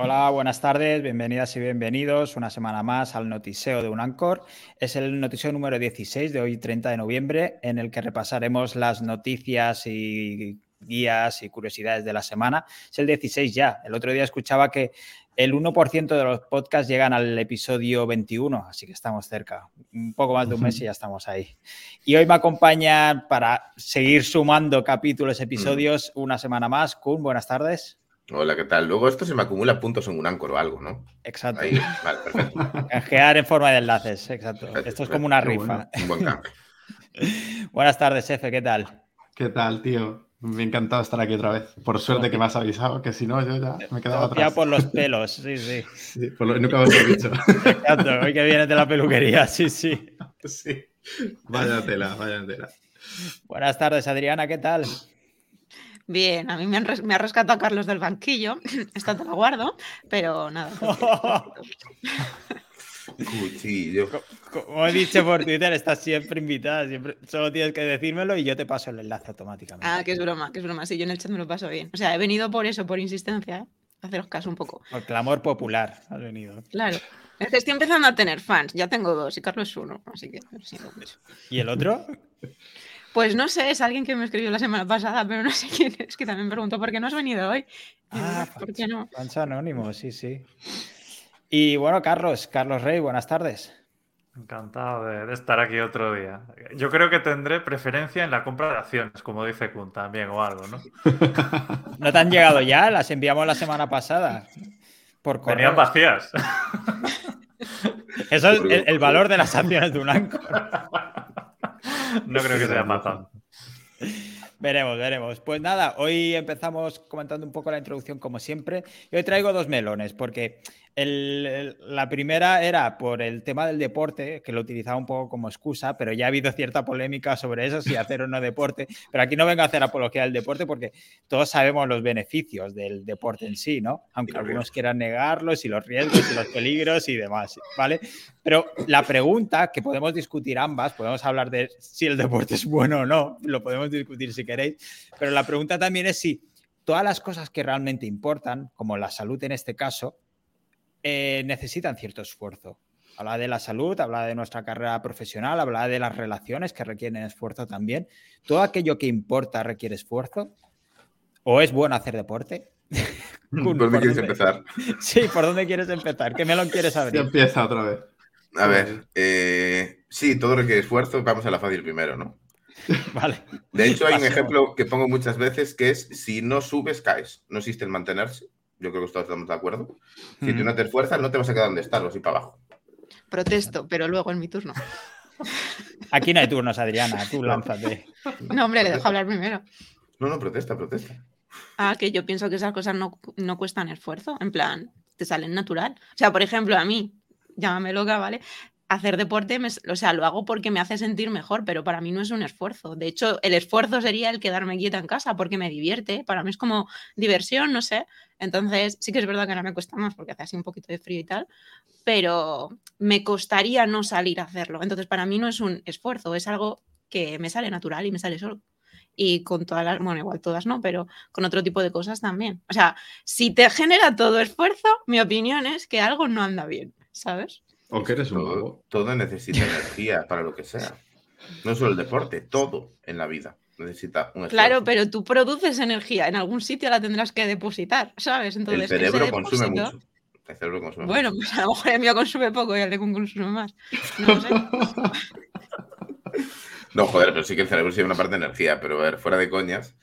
Hola, buenas tardes, bienvenidas y bienvenidos una semana más al Notiseo de Unancor. Es el notiseo número 16 de hoy, 30 de noviembre, en el que repasaremos las noticias y guías y curiosidades de la semana. Es el 16 ya. El otro día escuchaba que el 1% de los podcasts llegan al episodio 21, así que estamos cerca. Un poco más de un mes y ya estamos ahí. Y hoy me acompaña para seguir sumando capítulos, episodios, una semana más. Kun, buenas tardes. Hola, ¿qué tal? Luego esto se me acumula puntos en un Anchor o algo, ¿no? Exacto. Ahí, vale, perfecto. Canjear en forma de enlaces, exacto. Perfecto, Esto es como una rifa. Un buen cambio. Buenas tardes, Efe, ¿qué tal? ¿Qué tal, tío? Me ha encantado estar aquí otra vez. Por suerte que me has avisado, que si no, yo ya me quedaba Ya atrás. por los pelos, sí, sí. Sí, por lo nunca he dicho. Exacto, hoy que vienes de la peluquería, sí, sí. sí. Vaya tela, vaya tela. Buenas tardes, Adriana, ¿qué tal? Bien, a mí me, han res- me ha rescatado Carlos del banquillo. Esta te la guardo, pero nada. Cuchillo. Como he dicho por Twitter, estás siempre invitada, siempre solo tienes que decírmelo y yo te paso el enlace automáticamente. Ah, que es broma, que es broma. Sí, yo en el chat me lo paso bien. O sea, he venido por eso, por insistencia, ¿eh? Haceros caso un poco. Por clamor popular has venido. Claro. Es que estoy empezando a tener fans. Ya tengo dos y Carlos es uno, así que lo siento mucho. ¿Y el otro? Pues no sé, es alguien que me escribió la semana pasada, pero no sé quién es, que también me preguntó por qué no has venido hoy. Ah, ¿por qué no? Fans anónimo, sí, sí. Y bueno, Carlos, Carlos Rey, buenas tardes. Encantado de, de estar aquí otro día. Yo creo que tendré preferencia en la compra de acciones, como dice Kun también, o algo, ¿no? ¿No te han llegado ya? Las enviamos la semana pasada. Por correo. Venían vacías. Eso es el, el valor de las acciones de un Anchor. No creo que sea más tanto. Veremos, veremos. Pues nada, hoy empezamos comentando un poco la introducción como siempre. Y hoy traigo dos melones, porque el- el- la primera era por el tema del deporte, que lo utilizaba un poco como excusa, pero ya ha habido cierta polémica sobre eso, si hacer o no deporte. Pero aquí no vengo a hacer apología del deporte porque todos sabemos los beneficios del deporte en sí, ¿no? Aunque algunos quieran negarlos y los riesgos y los peligros y demás, ¿vale? Pero la pregunta que podemos discutir ambas, podemos hablar de si el deporte es bueno o no, lo podemos discutir si queréis, pero la pregunta también es si todas las cosas que realmente importan, como la salud en este caso, eh, necesitan cierto esfuerzo. Habla de la salud, habla de nuestra carrera profesional, habla de las relaciones que requieren esfuerzo también. ¿Todo aquello que importa requiere esfuerzo? ¿O es bueno hacer deporte? ¿Por dónde quieres dónde- empezar? Sí, ¿por dónde quieres empezar? ¿Qué melón quieres Ya abrir? empieza otra vez. A ver, eh, sí, todo requiere esfuerzo. Vamos a la fácil primero, ¿no? Vale. De hecho, hay un ejemplo que pongo muchas veces que es si no subes, caes. No existe el mantenerse. Yo creo que todos estamos de acuerdo. Si tú no te esfuerzas, no te vas a quedar donde estás, vas a ir para abajo. Protesto, pero luego en mi turno. Aquí no hay turnos, Adriana, tú lánzate. No, hombre, le dejo hablar primero. No, no, protesta, protesta. Ah, que yo pienso que esas cosas no, no cuestan esfuerzo, en plan, te salen natural. O sea, por ejemplo, a mí, llámame loca, ¿vale? Hacer deporte, me- o sea, lo hago porque me hace sentir mejor, pero para mí no es un esfuerzo. De hecho, el esfuerzo sería el quedarme quieta en casa porque me divierte. Para mí es como diversión, no sé. Entonces, sí que es verdad que ahora me cuesta más porque hace así un poquito de frío y tal, pero me costaría no salir a hacerlo. Entonces, para mí no es un esfuerzo, es algo que me sale natural y me sale solo. Y con todas las, bueno, igual todas no, pero con otro tipo de cosas también. O sea, si te genera todo esfuerzo, mi opinión es que algo no anda bien, ¿sabes? O que eres un Todo, todo necesita energía para lo que sea. No solo el deporte, todo en la vida necesita un esfuerzo. Claro, pero tú produces energía, en algún sitio la tendrás que depositar, ¿sabes? Entonces, el ese cerebro consume depósito- mucho. El cerebro consume Bueno, mucho. pues a lo mejor el mío consume poco y el de Kun consume más. No lo sé. No, joder, pero sí que el cerebro sí una parte de energía, pero a ver, fuera de coñas.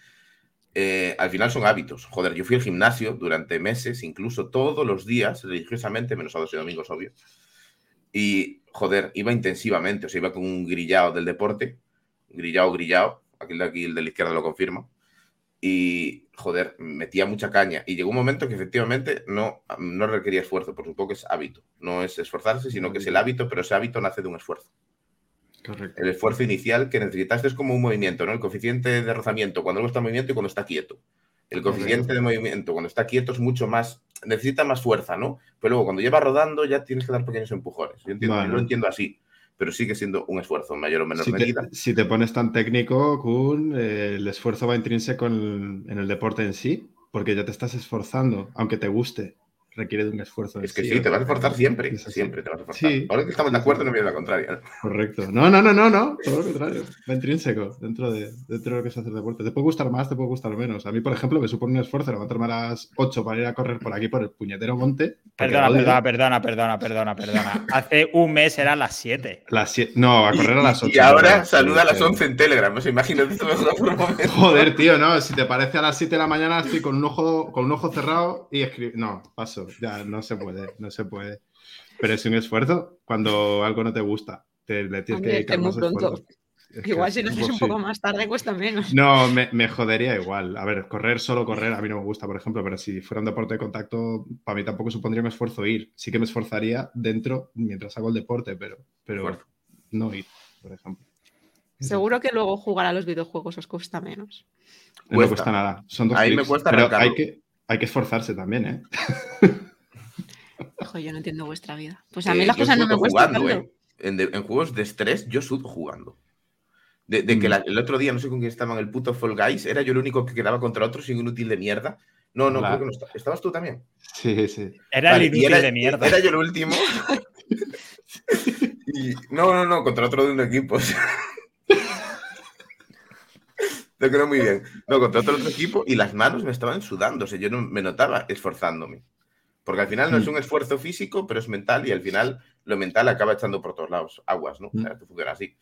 eh, al final son hábitos. Joder, yo fui al gimnasio durante meses, incluso todos los días, religiosamente, menos sábados y domingos, obvio. Y, joder, iba intensivamente, o sea, iba con un grillado del deporte, grillado, grillado, aquí, el de la izquierda lo confirma. Y, joder, metía mucha caña. Y llegó un momento que efectivamente no, no requería esfuerzo, por supuesto que es hábito. No es esforzarse, sino que es el hábito, pero ese hábito nace de un esfuerzo Correcto. el esfuerzo inicial que necesitaste es como un movimiento, ¿no? El coeficiente de rozamiento cuando algo está en movimiento y cuando está quieto. El coeficiente de movimiento cuando está quieto es mucho más, necesita más fuerza, ¿no? Pero luego cuando lleva rodando ya tienes que dar pequeños empujones. Yo, entiendo, yo lo entiendo así. pero sigue siendo un esfuerzo en mayor o menor Si medida. te, si te pones tan técnico, Kun, eh, el esfuerzo va intrínseco en, en el deporte en sí, porque ya te estás esforzando, aunque te guste, requiere de un esfuerzo. Es que sí, sí, te vas a esforzar siempre, siempre te vas a esforzar. Sí. Ahora que estamos de acuerdo, no me da la contraria. ¿no? Correcto. No, no, no, no, no. Todo lo contrario. Va intrínseco dentro de, dentro de lo que es hacer deporte. Te puede gustar más, te puede gustar menos. A mí, por ejemplo, me supone un esfuerzo levantarme a las 8 para ir a correr por aquí, por el puñetero monte. Perdona, perdona, perdona, perdona, perdona, perdona. Hace un mes eran las 7. Las sie- No, a correr a las 8. Y ahora saluda a las 11 en Telegram. No sé, imagínate esto mejor por un momento. Joder, tío, no. Si te parece a las 7 de la mañana, estoy con un ojo, con un ojo cerrado y escribo. No, paso. Ya, no se puede, no se puede. Pero es un esfuerzo cuando algo no te gusta. Te, le tienes Hombre, que dedicar es muy más pronto. esfuerzo. Es Igual si lo haces un poco más tarde cuesta menos. No, me, me jodería igual. A ver, correr, solo correr, a mí no me gusta, por ejemplo, pero si fuera un deporte de contacto, para mí tampoco supondría un esfuerzo ir. Sí que me esforzaría dentro mientras hago el deporte, pero, pero no ir, por ejemplo. Seguro que luego jugar a los videojuegos os cuesta menos. No Cuesta. cuesta nada. Son dos A mí me cuesta pero hay que, hay que esforzarse también, ¿eh? Hijo, yo no entiendo vuestra vida. Pues a Eh, mí las yo cosas no me cuestan jugando, tanto. ¿eh? En, de- en juegos de estrés, yo sudo jugando. De, de que Mm. la- el otro día, no sé con quién estaba en el puto Fall Guys, era yo el único que quedaba contra otro sin inútil de mierda. No, no, Claro. creo que no está- ¿Estabas tú también? Sí, sí. Era Vale, el inútil era, de mierda. Era yo el último. Y- no, no, no, contra otro de un equipo. Te quedó muy bien. No, contra otro, otro equipo y las manos me estaban sudando. O sea, yo no me notaba esforzándome. Porque al final no es Mm. un esfuerzo físico, pero es mental y al final lo mental acaba echando por todos lados aguas, ¿no? O sea, esto funciona así.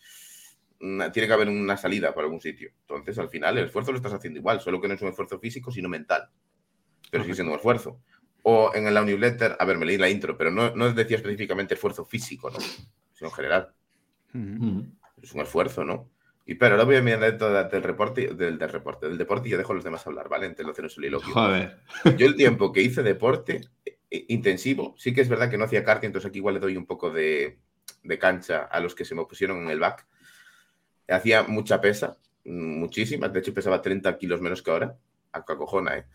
Una- tiene que haber una salida por algún sitio. Entonces, al final, el esfuerzo lo estás haciendo igual, solo que no es un esfuerzo físico, sino mental. Pero sigue siendo un esfuerzo. O en la newsletter, a ver, me leí la intro, pero no, no decía específicamente esfuerzo físico, ¿no? Sino en general. Mm. Es un esfuerzo, ¿no? Y pero ahora voy a mi anécdota del reporte, del, del reporte, del deporte y ya dejo a los demás hablar, ¿vale? Entre los ceros soliloquio. Joder. Yo el tiempo que hice deporte eh, intensivo, sí que es verdad que no hacía cardio, entonces aquí igual le doy un poco de, de cancha a los que se me pusieron en el back. Hacía mucha pesa, muchísima, de hecho pesaba 30 kilos menos que ahora, a cojona, ¿eh?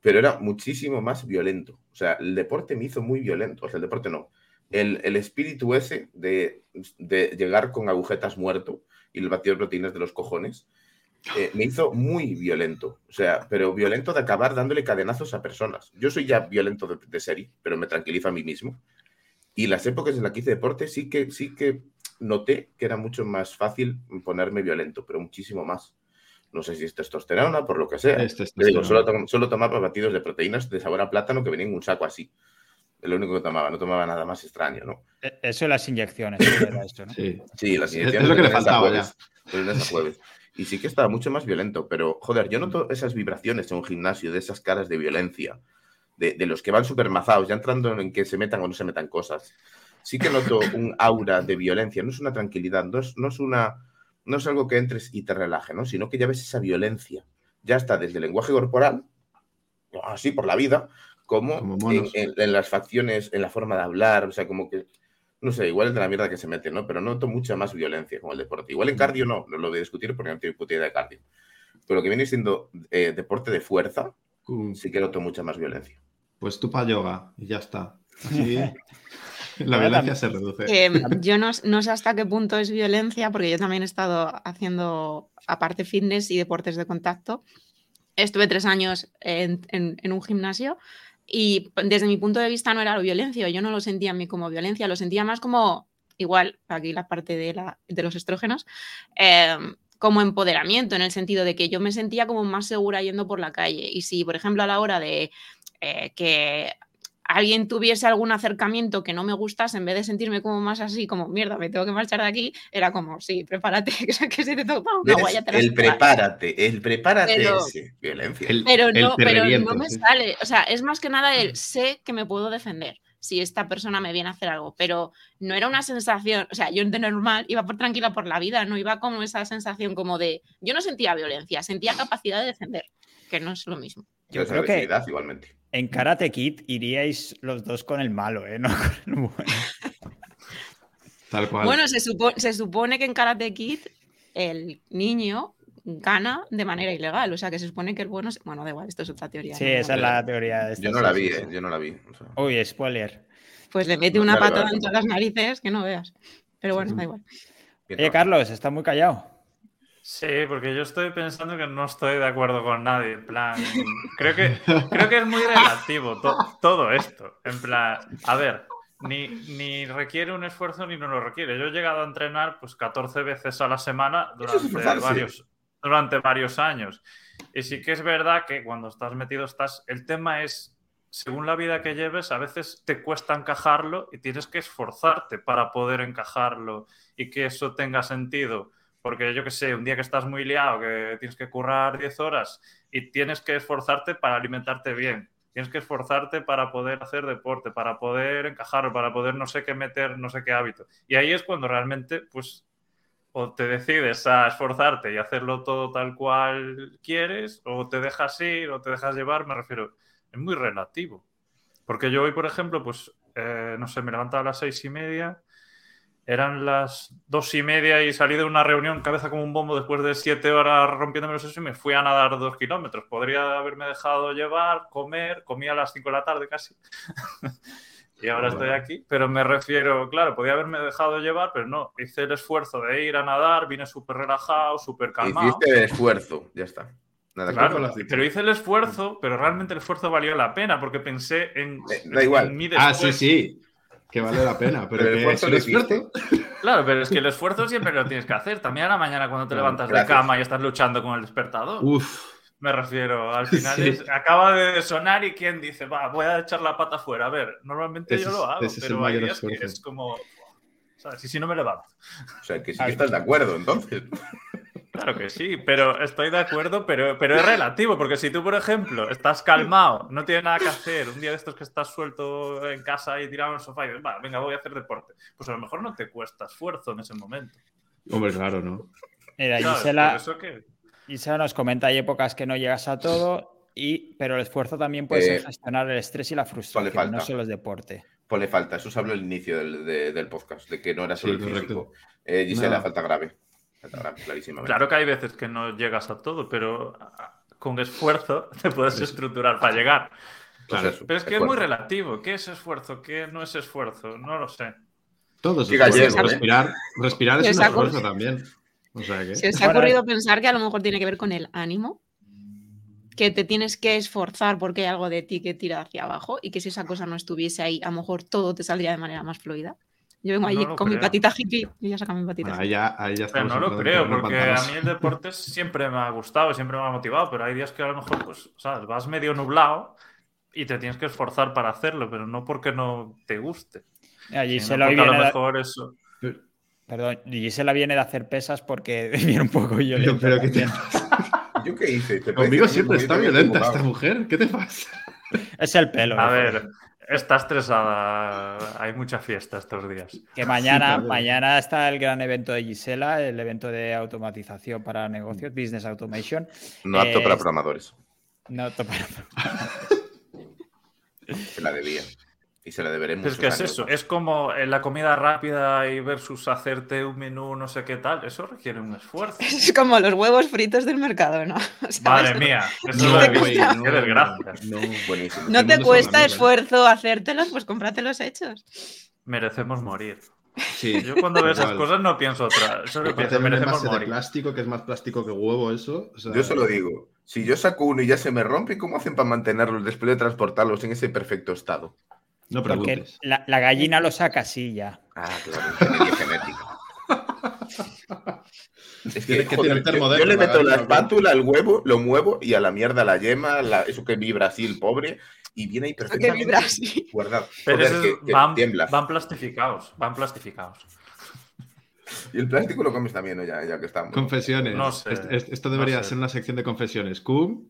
Pero era muchísimo más violento. O sea, el deporte me hizo muy violento, o sea, el deporte no. El, el espíritu ese de, de llegar con agujetas muerto y el batido de proteínas de los cojones, eh, me hizo muy violento. O sea, pero violento de acabar dándole cadenazos a personas. Yo soy ya violento de, de serie, pero me tranquilizo a mí mismo. Y las épocas en las que hice deporte sí que, sí que noté que era mucho más fácil ponerme violento, pero muchísimo más. No sé si es testosterona, por lo que sea. Es digo, solo, testosterona. to- solo tomaba batidos de proteínas de sabor a plátano que venían en un saco así. Es lo único que tomaba, no tomaba nada más extraño, ¿no? E- Eso las inyecciones. era esto, ¿no? Sí. Sí, las Es- inyecciones es lo que le faltaba jueves, de lunes a jueves. Y sí que estaba mucho más violento, pero joder, yo noto esas vibraciones en un gimnasio, de esas caras de violencia, de, de los que van súper mazados, ya entrando en que se metan o no se metan cosas. Sí que noto un aura de violencia, no es una tranquilidad, no es, no es una, no es algo que entres y te relaje, ¿no? Sino que ya ves esa violencia. Ya está desde el lenguaje corporal, así por la vida, como, Como en, en- en las facciones, en la forma de hablar, o sea, como que no sé, igual es de la mierda que se mete, ¿no? Pero noto mucha más violencia con el deporte. Igual en cardio no, no lo voy a discutir porque no tengo puta idea de cardio. Pero lo que viene siendo eh, deporte de fuerza, Mm, sí que noto mucha más violencia. Pues tú para yoga y ya está. Así la violencia se reduce. Que yo no, no sé hasta qué punto es violencia, porque yo también he estado haciendo, aparte fitness y deportes de contacto. Estuve tres años en, en- en un gimnasio y desde mi punto de vista no era violencia, yo no lo sentía a mí como violencia, lo sentía más como, igual, aquí la parte de, la, de los estrógenos, eh, como empoderamiento, en el sentido de que yo me sentía como más segura yendo por la calle. Y si, por ejemplo, a la hora de eh, que alguien tuviese algún acercamiento que no me gustase, en vez de sentirme como más así, como mierda, me tengo que marchar de aquí, era como, sí, prepárate, que, si te toca una guaya te el sacas". prepárate, el prepárate Pero- ese, violencia. El- Pero no, pero no me sí. sale. O sea, es más que nada el sé que me puedo defender si esta persona me viene a hacer algo, pero no era una sensación, o sea, yo de normal iba por tranquila por la vida, no iba como esa sensación como de, yo no sentía violencia, sentía capacidad de defender, que no es lo mismo. Yo creo que igualmente. En Karate Kid iríais los dos con el malo, ¿eh? No con el bueno. Tal cual. Bueno, se, supo- se supone que en Karate Kid el niño gana de manera ilegal, o sea, que se supone que el bueno, es- bueno, da igual, esto es otra teoría. Sí, ¿no? esa es la teoría de esta Yo no la vi, eh, yo no la vi. o sea. Uy, spoiler. Pues le mete No, una patada en todas las narices que no veas. Pero bueno, da igual. Oye. Carlos, está muy callado. Sí, porque yo estoy pensando que no estoy de acuerdo con nadie. En plan, creo que, creo que es muy relativo to- todo esto. En plan, a ver, ni, ni requiere un esfuerzo ni no lo requiere. Yo he llegado a entrenar pues 14 veces a la semana es durante varios, durante varios años. Y sí que es verdad que cuando estás metido estás. El tema es, según la vida que lleves, a veces te cuesta encajarlo y tienes que esforzarte para poder encajarlo y que eso tenga sentido. Porque yo que sé, un día que estás muy liado, que tienes que currar 10 horas y tienes que esforzarte para alimentarte bien. Tienes que esforzarte para poder hacer deporte, para poder encajarlo, para poder no sé qué meter, no sé qué hábito. Y ahí es cuando realmente, pues, o te decides a esforzarte y hacerlo todo tal cual quieres, o te dejas ir, o te dejas llevar, me refiero, es muy relativo. Porque yo hoy, por ejemplo, pues, eh, no sé, me levantaba a las seis y media, eran las dos y media y salí de una reunión cabeza como un bombo después de siete horas rompiéndome los sesos y me fui a nadar dos kilómetros. Podría haberme dejado llevar, comer, comí a las cinco de la tarde casi. y ahora estoy aquí, pero me refiero, claro, podía haberme dejado llevar, pero no, hice el esfuerzo de ir a nadar, vine súper relajado, súper calmado. Hiciste el esfuerzo, ya está. Nada Claro, pero hice el esfuerzo, pero realmente el esfuerzo valió la pena porque pensé en, Eh, da igual. en mi Ah, después. sí, sí. Que vale la pena. Pero, Pero el que esfuerzo es esfuerzo. Claro, pero es que el esfuerzo siempre lo tienes que hacer. También a la mañana cuando te levantas gracias. de cama y estás luchando con el despertador. Uf. Me refiero, al final Sí. es- acaba de sonar y quien dice, va, voy a echar la pata afuera. A ver, normalmente Ese yo es- lo hago, es el pero hay mayor días que es como, ¿sabes? Y si no me levanto. O sea, que sí que estás de acuerdo, entonces. Claro que sí, pero estoy de acuerdo, pero, pero es relativo, porque si tú, por ejemplo, estás calmado, no tienes nada que hacer, un día de estos que estás suelto en casa y tirado en el sofá y dices, va, venga, voy a hacer deporte, pues a lo mejor no te cuesta esfuerzo en ese momento. Hombre, claro, ¿no? Mira. Gisela, que- nos comenta, hay épocas que no llegas a todo, y, pero el esfuerzo también puede Eh, ser gestionar el estrés y la frustración, falta. no solo es deporte. Pues le falta, eso se habló al inicio del, de- del podcast, de que no era solo Sí, el correcto. físico. Eh, Gisela, No. falta grave. Clarísimamente. Claro que hay veces que no llegas a todo, pero con esfuerzo te puedes estructurar para llegar. Pues Claro. eso, Pero es que es muy esfuerzo. relativo. ¿Qué es esfuerzo? ¿Qué no es esfuerzo? No lo sé. Todo es esfuerzo. ¿eh? Respirar, respirar es Se un esfuerzo también. O sea que. ¿Se os ha ocurrido pensar que a lo mejor tiene que ver con el ánimo? Que te tienes que esforzar porque hay algo de ti que tira hacia abajo y que si esa cosa no estuviese ahí, a lo mejor todo te saldría de manera más fluida. Yo vengo No allí lo con mi patita hippie y ya saca mi patita. Bueno, ahí ya, ahí ya Pero no lo creo, porque a mí el deporte siempre me ha gustado, siempre me ha motivado, pero hay días que a lo mejor, pues, ¿sabes? Vas medio nublado y te tienes que esforzar para hacerlo, pero no porque no te guste. Gisela, hoy porque a lo mejor eso. perdón, Gisela viene de hacer pesas porque viene un poco Pero, violenta. pero ¿qué te-. ¿Yo qué hice? ¿Te Conmigo siempre está violenta esta mujer. ¿Qué te pasa? Es el pelo. A ver, está estresada. Hay mucha fiesta estos días. Que mañana, mañana está el gran evento de Gisela, el evento de automatización para negocios, Business Automation. No apto Eh, para programadores. No, to- Se la debía. Y se Pero muchos es que es eso, más. es como en la comida rápida y versus hacerte un menú no sé qué tal, eso requiere un esfuerzo. Es como los huevos fritos del mercado, ¿no? ¿Sabes? Madre mía, eso No, visto. no, Qué desgracia. no. Buenísimo. No te es cuesta esfuerzo hacértelos, pues cómpratelos hechos. Merecemos morir. Sí. Yo cuando veo esas cosas no pienso otra. Solo pienso, merecemos envase de morir. plástico, que es más plástico que huevo, eso. o sea, Yo se lo digo. Si yo saco uno y ya se me rompe, ¿cómo hacen para mantenerlos después de transportarlos en ese perfecto estado? No porque preguntes. la, la gallina lo saca así ya. Ah, claro, ingeniería genética. Es que joder, yo- le meto la espátula al huevo, lo muevo y a la mierda la yema, la- eso que vibra así el pobre, y viene ahí Que perfectamente vibra así. guardado. Pero Joder, esos que- que van, tiembla. van plastificados, van plastificados. Y el plástico lo comes también, ¿no? ya, ya que estamos. Confesiones. No sé, Est- est- Esto debería no sé. ser una sección de confesiones. Cum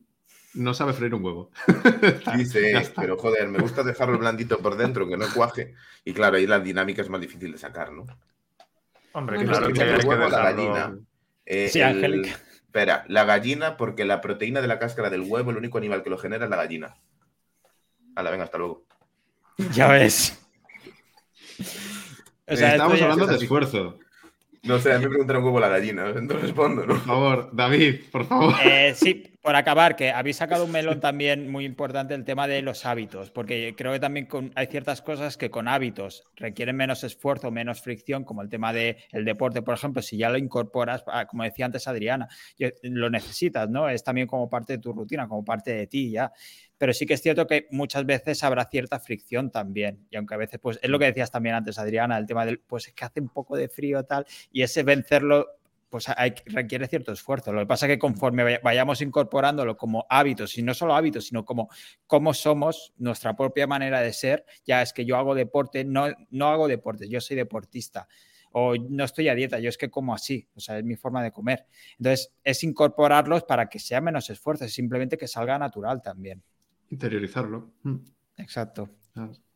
no sabe freír un huevo. Dice, pero joder, me gusta dejarlo blandito por dentro, que no cuaje. Y claro, ahí la dinámica es más difícil de sacar, ¿no? Hombre, Bueno, claro que hay que luego la gallina. Eh, Sí, el- Angélica. Espera, la gallina, porque la proteína de la cáscara del huevo, el único animal que lo genera es la gallina. Hala, venga, hasta luego. Ya ves. O sea, Estamos hablando de esfuerzo. No sé, a mí me preguntaron huevo la gallina, no respondo, ¿no? Por favor, David, por favor. Eh, sí, por acabar, que habéis sacado un melón también muy importante el tema de los hábitos, porque creo que también con- hay ciertas cosas que con hábitos requieren menos esfuerzo, menos fricción, como el tema del deporte, por ejemplo, si ya lo incorporas, ah, como decía antes Adriana, lo necesitas, ¿no? Es también como parte de tu rutina, como parte de ti ya. Pero sí que es cierto que muchas veces habrá cierta fricción también. Y aunque a veces, pues es lo que decías también antes, Adriana, el tema del, pues es que hace un poco de frío tal, y ese vencerlo pues hay, requiere cierto esfuerzo. Lo que pasa es que conforme vaya- vayamos incorporándolo como hábitos, y no solo hábitos, sino como cómo somos, nuestra propia manera de ser, ya es que yo hago deporte, no, no hago deporte, yo soy deportista. O no estoy a dieta, yo es que como así, o sea, es mi forma de comer. Entonces, es incorporarlos para que sea menos esfuerzo, es simplemente que salga natural también. Interiorizarlo. Mm. Exacto.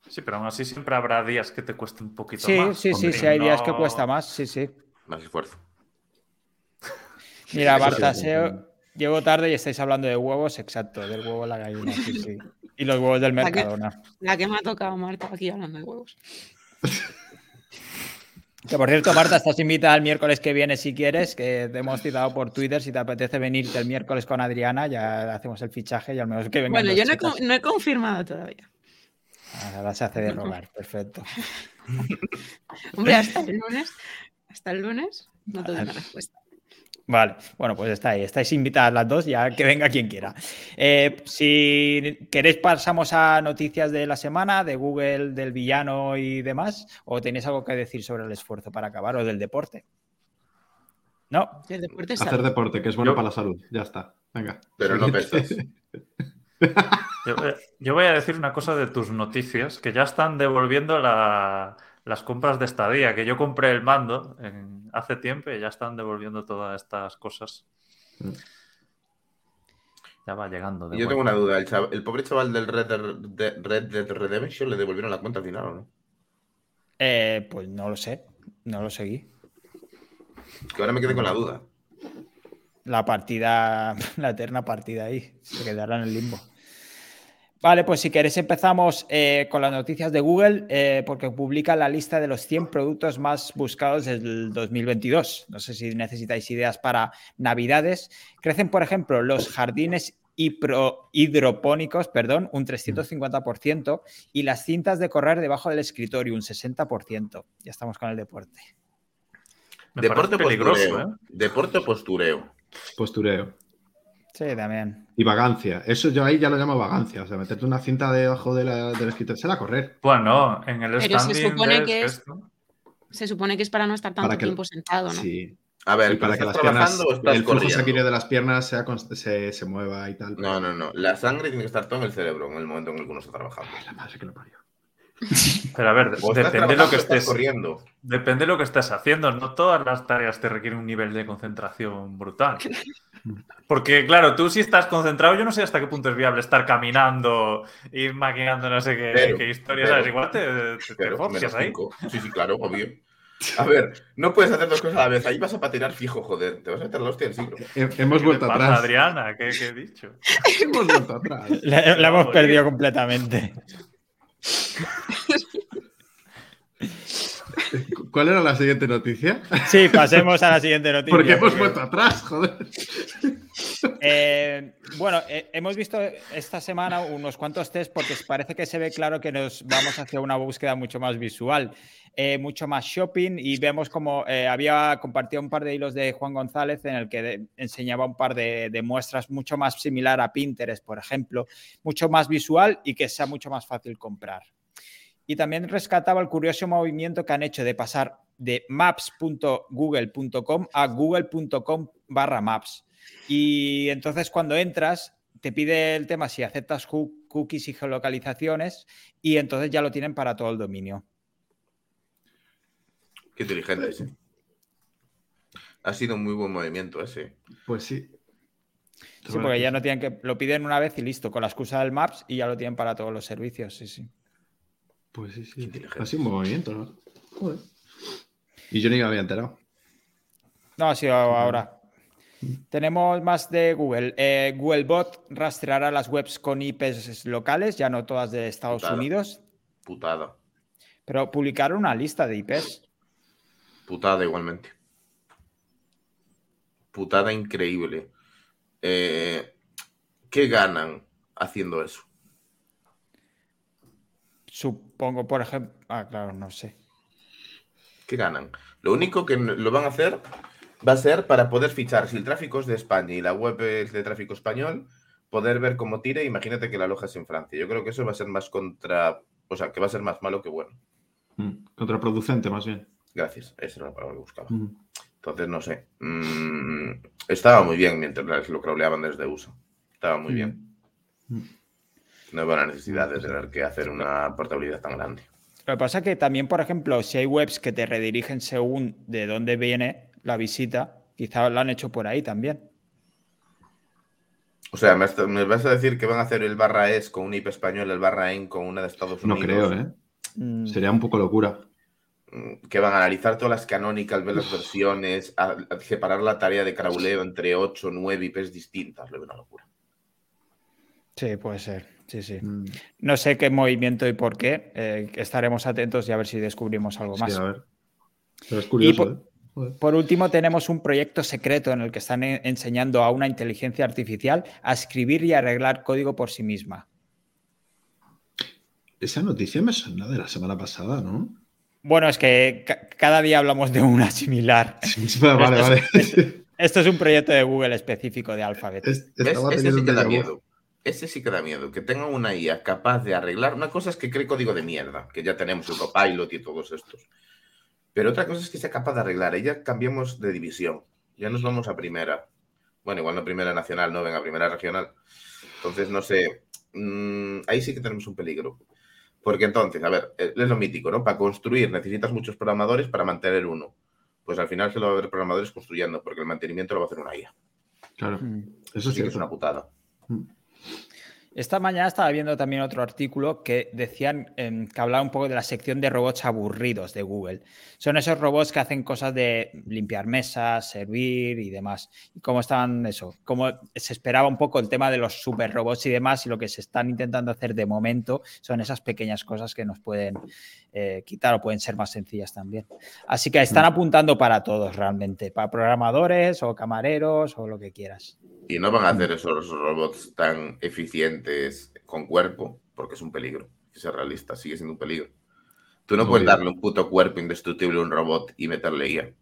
Sí, pero aún así siempre habrá días que te cueste un poquito Sí, más. sí, sí, sí, hay días que cuesta más, sí, sí. Más esfuerzo. Mira, Bartaseo, llego tarde y estáis hablando de huevos, exacto, del huevo la gallina, sí, sí. Y los huevos del La que- Mercadona. La que me ha tocado Marta aquí hablando de huevos. Que por cierto, Marta, estás invitada el miércoles que viene si quieres, que te hemos citado por Twitter. Si te apetece venirte el miércoles con Adriana, ya hacemos el fichaje y al menos que vengan Bueno, yo no he, no he confirmado todavía. Ah, Ahora se hace de rogar, perfecto. Hombre, hasta el lunes. Hasta el lunes no tengo una respuesta. Vale, bueno, pues está ahí. Estáis invitadas las dos, ya que venga quien quiera. Eh, si queréis, pasamos a noticias de la semana, de Google, del villano y demás, o tenéis algo que decir sobre el esfuerzo para acabar o del deporte. No, El deporte es Hacer deporte, que es bueno Yo- para la salud. Ya está. Venga. Pero no pesas. Yo, voy- yo voy a decir una cosa de tus noticias, que ya están devolviendo la- las compras de estadía, que yo compré el mando en- hace tiempo y ya están devolviendo todas estas cosas. Mm. Ya va llegando. de Yo tengo una duda. ¿El, chav- el pobre chaval del Red Dead, de- Red Dead Redemption le devolvieron la cuenta al final o no? eh, pues no lo sé, no lo seguí. Que ahora me quedé con la duda. la partida, la eterna partida ahí, se quedará en el limbo. Vale, pues si queréis empezamos eh, con las noticias de Google, eh, porque publica la lista de los 100 productos más buscados del 2022. No sé si necesitáis ideas para navidades. Crecen, por ejemplo, los jardines hipro- hidropónicos, perdón, un 350%, y las cintas de correr debajo del escritorio, un 60%. Ya estamos con el deporte. Me Deporte postureo. ¿eh? Deporte postureo. Postureo. Sí, también. Y vagancia. Eso yo ahí ya lo llamo vagancia. O sea, meterte una cinta debajo de la, del escritorio. Será correr. Bueno, en el Pero se supone que es- esto- Se supone que es para no estar tanto que- tiempo sentado, ¿no? Sí. A ver, Y para que ¿estás las piernas, el flujo sanguíneo de las piernas sea se, se mueva y tal. No, no, no. La sangre tiene que estar todo en el cerebro en el momento en el que uno está trabajando. Ay, la madre que lo parió. Pero a ver, depende de lo que estés corriendo. Depende de lo que estés haciendo. No todas las tareas te requieren un nivel de concentración brutal. Porque, claro, tú si estás concentrado, yo no sé hasta qué punto es viable estar caminando y maquinando no sé qué, Pero, qué historia, pero, ¿sabes? Igual te, te, forcias menos ahí. cinco. Sí, sí, claro, obvio. A ver, no puedes hacer dos cosas a la vez. Ahí vas a patinar fijo, joder. Te vas a meter la hostia del siglo. He- hemos ¿Qué vuelto te pasa, atrás. Adriana? ¿Qué, qué he dicho? hemos vuelto atrás. La, la hemos perdido completamente. ¿Cuál era la siguiente noticia? Sí, pasemos a la siguiente noticia. Porque hemos vuelto atrás, joder. Eh, bueno, eh, hemos visto esta semana unos cuantos test porque parece que se ve claro que nos vamos hacia una búsqueda mucho más visual, eh, mucho más shopping y vemos como había compartido un par de hilos de Juan González en el que de- enseñaba un par de, de muestras mucho más similar a Pinterest, por ejemplo, mucho más visual y que sea mucho más fácil comprar. Y también rescataba el curioso movimiento que han hecho de pasar de maps.google.com a google.com barra maps. Y entonces cuando entras, te pide el tema si aceptas coo- cookies y geolocalizaciones y entonces ya lo tienen para todo el dominio. Qué inteligente ese. Ha sido un muy buen movimiento ese. Pues sí. Sí, porque ya no tienen que, lo piden una vez y listo, con la excusa del Maps y ya lo tienen para todos los servicios, sí, sí. Pues sí, sí. Ha sido un movimiento, ¿no? Joder. Y yo ni me había enterado. No, ha sido ahora. Tenemos más de Google. Eh, Googlebot rastreará las webs con IPs locales, ya no todas de Estados Putada. Unidos, Putada. pero publicaron una lista de IPs. Putada igualmente. Putada increíble. Eh, ¿qué ganan haciendo eso? Supongo, por ejemplo. Ah, claro, no sé. ¿Qué ganan? Lo único que lo van a hacer va a ser para poder fichar, si el tráfico es de España y la web es de tráfico español, poder ver cómo tira. Imagínate que la alojas en Francia. Yo creo que eso va a ser más contra. O sea, que va a ser más malo que bueno. Mm, Contraproducente, más bien. Gracias. Esa era la palabra que buscaba. Mm. Entonces, no sé. Mm, estaba muy bien mientras lo crawleaban desde USA. Estaba muy bien. No hubo la necesidad de tener que hacer una portabilidad tan grande. Lo que pasa es que también, por ejemplo, si hay webs que te redirigen según de dónde viene la visita, quizá lo han hecho por ahí también. O sea, ¿me, vas a decir que van a hacer el barra es con un IP español, el barra en con una de Estados No Unidos? creo, ¿eh? Mm, Sería un poco locura. Mm, Que van a analizar todas las canónicas, ver las versiones, a, a separar la tarea de crawleo entre 8 o 9 IPs distintas. Lo veo una locura. Sí, puede ser. Sí, sí. Mm, No sé qué movimiento y por qué. eh, estaremos atentos y a ver si descubrimos algo sí, más. a ver. Pero es curioso, por- ¿eh? Joder. Por último, tenemos un proyecto secreto en el que están e- enseñando a una inteligencia artificial a escribir y arreglar código por sí misma. Esa noticia me suena de la semana pasada, ¿no? Bueno, es que ca- cada día hablamos de una similar. vale, vale. Esto es un proyecto de Google específico de Alphabet. Es- sí que da vu. miedo. Ese sí que da miedo. Que tengan una IA capaz de arreglar. Una cosa es que cree código de mierda, que ya tenemos el Copilot y todos estos. Pero otra cosa es que sea capaz de arreglar. Ahí ya cambiamos de división. Ya nos vamos a primera. Bueno, igual no primera nacional, no venga, primera regional. Entonces, no sé. Mm, ahí sí que tenemos un peligro. Porque entonces, a ver, eh, es lo mítico, ¿no? Para construir necesitas muchos programadores para mantener uno. Pues al final se lo va a haber programadores construyendo, porque el mantenimiento lo va a hacer una IA. Claro, Mm. eso es Así que es una putada. Mm. Esta mañana estaba viendo también otro artículo que decían em, que hablaba un poco de la sección de robots aburridos de Google. Son esos robots que hacen cosas de limpiar mesas, servir y demás. Y cómo estaban eso, cómo se esperaba un poco el tema de los super robots y demás, y lo que se están intentando hacer de momento son esas pequeñas cosas que nos pueden eh, quitar o pueden ser más sencillas también. Así que están apuntando para todos realmente, para programadores o camareros o lo que quieras. Y no van a hacer esos robots tan eficientes con cuerpo, porque es un peligro. Que ser realista, sigue siendo un peligro. Tú no puedes darle un puto cuerpo indestructible a un robot y meterle IA,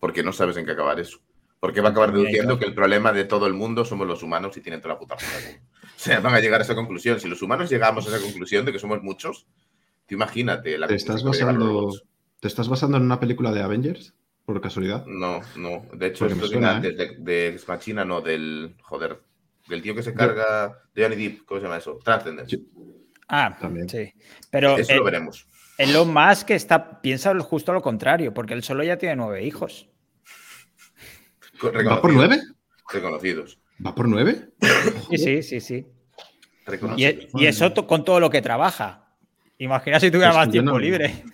porque no sabes en qué acabar eso. Porque va a acabar deduciendo que el problema de todo el mundo somos los humanos y tienen toda la puta. O sea, van a llegar a esa conclusión. Si los humanos llegamos a esa conclusión de que somos muchos, tú imagínate la ¿Te estás, basando. ¿Te estás basando en una película de Avengers? Por casualidad. No, no. De hecho, esto suena, viene ¿eh? de, de Ex Machina, no, del. Joder. Del tío que se carga. De Johnny Depp, ¿cómo se llama eso? Transcendence. Ah, También. sí. Pero Eso eh, lo veremos. Elon Musk está, piensa justo lo contrario, porque él solo ya tiene nueve hijos. ¿Va por nueve? Reconocidos. ¿Va por nueve? Sí, sí, sí, sí. Y, reconocidos. y eso to- con todo lo que trabaja. Imagina si tuviera Pues más tiempo no- libre.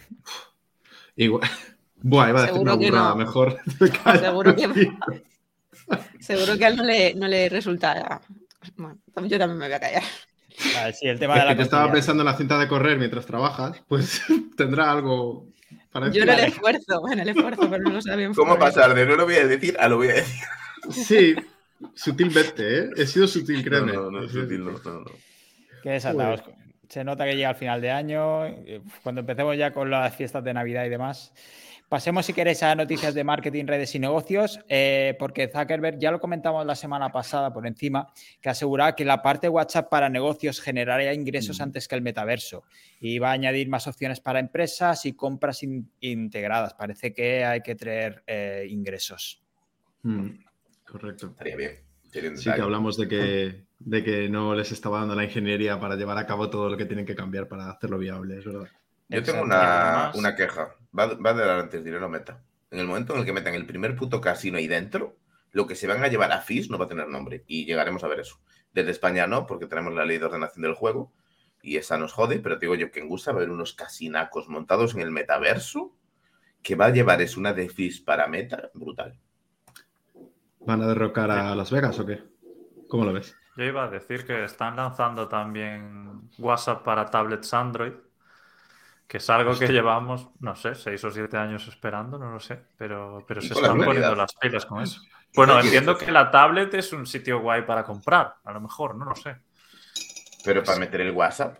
Igual. Buah, iba a decir una burrada, no. mejor. Seguro que, seguro que a él no le, no le resulta. Bueno, yo también me voy a callar. A ver, sí, el tema Es de la que yo estaba pensando en la cinta de correr mientras trabajas, pues tendrá algo parecido. Yo en el esfuerzo, en el esfuerzo, pero no lo sabemos. ¿Cómo pasar de no lo voy a decir a lo voy a decir? Sí, sutilmente, ¿eh? He sido sutil, No, créeme. no, no, He es no, sutil. no, no. Qué desatados. Se nota que llega al final de año. eh, Cuando empecemos ya con las fiestas de Navidad y demás. Pasemos, si queréis, a noticias de marketing, redes y negocios, eh, porque Zuckerberg, ya lo comentamos la semana pasada por encima, que aseguraba que la parte de WhatsApp para negocios generaría ingresos Mm. antes que el metaverso y va a añadir más opciones para empresas y compras in- integradas. Parece que hay que traer eh, ingresos. Mm, correcto. Estaría bien. Sí, que hablamos de que, de que no les estaba dando la ingeniería para llevar a cabo todo lo que tienen que cambiar para hacerlo viable, es verdad. Yo tengo una, una queja. Va, va a dar antes dinero meta. En el momento en el que metan el primer puto casino ahí dentro, lo que se van a llevar a FIS no va a tener nombre. Y llegaremos a ver eso. Desde España no, porque tenemos la ley de ordenación del juego. Y esa nos jode, pero te digo yo que en Gusta va a haber unos casinacos montados en el metaverso que va a llevar es una de FIS para meta brutal. ¿Van a derrocar a Las Vegas o qué? ¿Cómo lo ves? Yo iba a decir que están lanzando también WhatsApp para tablets Android. Que es algo que llevamos, no sé, seis o siete años esperando, no lo sé, pero, pero se la están poniendo las pilas con eso. Bueno, entiendo que la tablet es un sitio guay para comprar, a lo mejor, no lo sé. Pero para meter el WhatsApp,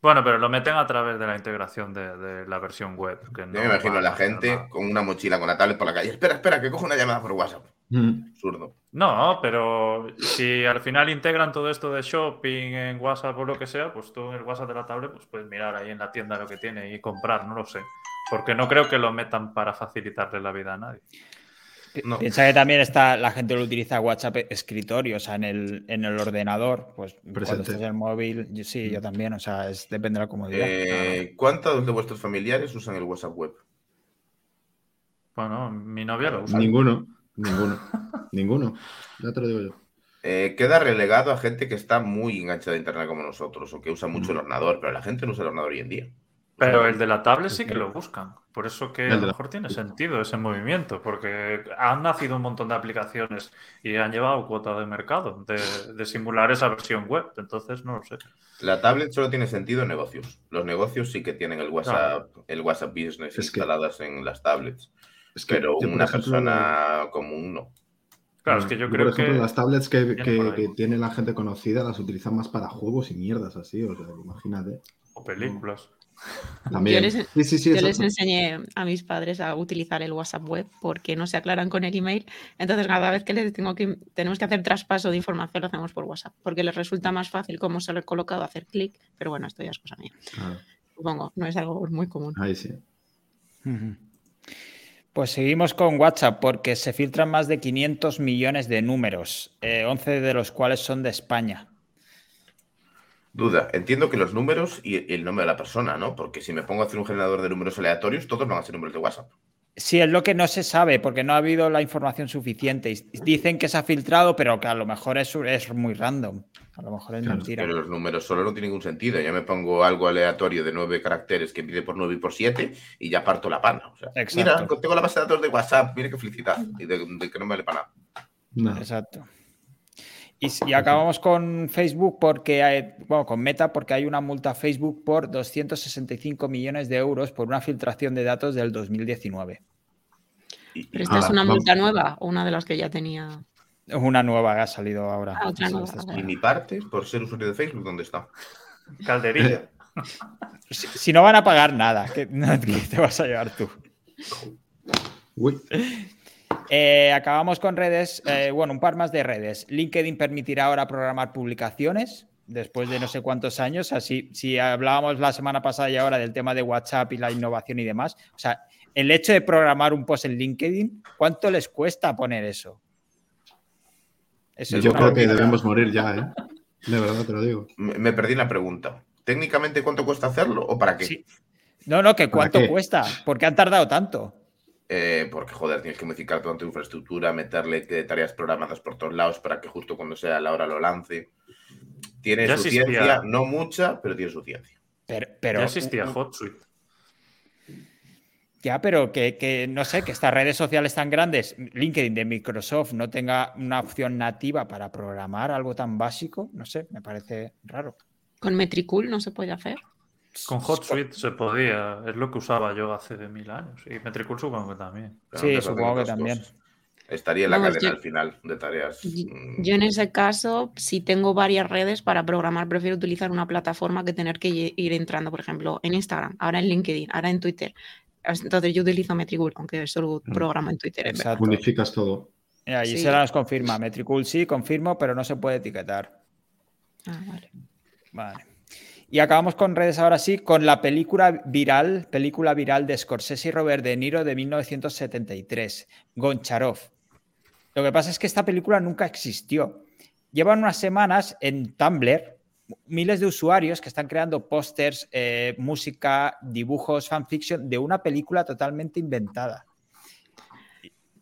Bueno, pero lo meten a través de la integración de, de la versión web. que yo no me imagino a la gente nada. con una mochila con la tablet por la calle. Espera, espera, que cojo una llamada por WhatsApp. Mm. Absurdo. No, pero si al final integran todo esto de shopping en WhatsApp o lo que sea, pues tú en el WhatsApp de la tablet pues puedes mirar ahí en la tienda lo que tiene y comprar, no lo sé. Porque no creo que lo metan para facilitarle la vida a nadie. No. Piensa que también está, la gente lo utiliza WhatsApp escritorio, o sea, en el, en el ordenador, pues cuando estás en el móvil, yo- sí, yo también, o sea, es, depende de la comodidad. Eh, ¿Cuántos de vuestros familiares usan el WhatsApp web? Bueno, mi novia lo usa. Ninguno, ninguno, ninguno. Ya te lo digo yo. Eh, queda relegado a gente que está muy enganchada a internet como nosotros o que usa mucho el ordenador, pero la gente no usa el ordenador hoy en día. Pero el de la tablet sí que lo buscan. Por eso que a lo mejor tiene sentido ese movimiento, porque han nacido un montón de aplicaciones y han llevado cuota de mercado de, de simular esa versión web. Entonces, no lo sé. La tablet solo tiene sentido en negocios. Los negocios sí que tienen el WhatsApp, el WhatsApp Business Es que- instaladas en las tablets, Es que pero yo, por una ejemplo, persona común no. Claro, es que yo por creo ejemplo, que. las tablets que, que- por tiene la gente conocida las utilizan más para juegos y mierdas así, o sea, imagínate. O películas. También. les- sí, sí, sí, Yo les enseñé a mis padres a utilizar el WhatsApp web porque no se aclaran con el email. Entonces, cada vez que les tengo que, tenemos que hacer traspaso de información, lo hacemos por WhatsApp, porque les resulta más fácil como se lo he colocado hacer clic. Pero bueno, esto ya es cosa mía. Claro, Supongo, no es algo muy común. ahí sí. Ujú. Pues seguimos con WhatsApp porque se filtran más de 500 millones de números, eh, 11 de los cuales son de España. Duda, entiendo que los números y el nombre de la persona, ¿no? Porque si me pongo a hacer un generador de números aleatorios, todos van a ser números de WhatsApp. Sí, es lo que no se sabe porque no ha habido la información suficiente. Y Dicen que se ha filtrado, pero que a lo mejor es, es muy random. A lo mejor es Claro, mentira. Pero los números solo no tienen ningún sentido. Ya me pongo algo aleatorio de nueve caracteres que pide por nueve y por siete y ya parto la pana. O sea, Exacto. mira, tengo la base de datos de WhatsApp, mira qué felicidad. Y de, de que no me vale para nada. No. Exacto. Y, acabamos con Facebook porque hay, bueno, con Meta porque hay una multa a Facebook por 265 millones de euros por una filtración de datos del 2019. Y- Pero esta es una vamos. multa nueva o una de las que ya tenía. Una nueva que ha salido ahora. Ah, otra nueva, y mi parte, por ser usuario de Facebook, ¿dónde está? Calderilla. Si, si no van a pagar nada, ¿qué, qué te vas a llevar tú? Uy, Eh, acabamos con redes, eh, bueno, un par más de redes. LinkedIn permitirá ahora programar publicaciones después de no sé cuántos años. Así, si hablábamos la semana pasada y ahora del tema de WhatsApp y la innovación y demás, o sea, el hecho de programar un post en LinkedIn, ¿cuánto les cuesta poner eso? Eso es yo creo que debemos morir ya, ¿eh? De verdad te lo digo. Me, me perdí la pregunta. ¿Técnicamente cuánto cuesta hacerlo o para qué? Sí. No, no, que ¿Para cuánto cuesta, porque han tardado tanto. Eh, porque, joder, tienes que modificar toda tu infraestructura, meterle tareas programadas por todos lados para que justo cuando sea la hora lo lance. Tiene Ya su existía. ciencia, no mucha, pero tiene su ciencia. Pero, pero, ya existía HotSuite. Ya, pero que, que, no sé, que estas redes sociales tan grandes, LinkedIn de Microsoft, no tenga una opción nativa para programar algo tan básico, no sé, me parece raro. Con Metricool no se puede hacer. Con HotSuite se podía, es lo que usaba yo hace mil años. Y Metricool supongo que también. Pero Sí, supongo que también. Estaría en la Vamos, cadena yo- al final de tareas. Y- mm, Yo en ese caso, si tengo varias redes para programar, prefiero utilizar una plataforma que tener que ir entrando, por ejemplo, en Instagram, ahora en LinkedIn, ahora en Twitter. Entonces yo utilizo Metricool, aunque solo Mm. programa en Twitter. Exacto. Unificas todo. Mira, Sí. Gisela nos confirma, Metricool sí, confirmo, pero no se puede etiquetar. Ah, vale. Vale. Y acabamos con redes ahora sí, con la película viral, película viral de Scorsese y Robert De Niro de 1973, Goncharov. Lo que pasa es que esta película nunca existió. Llevan unas semanas en Tumblr miles de usuarios que están creando pósters, eh, música, dibujos, fanfiction de una película totalmente inventada.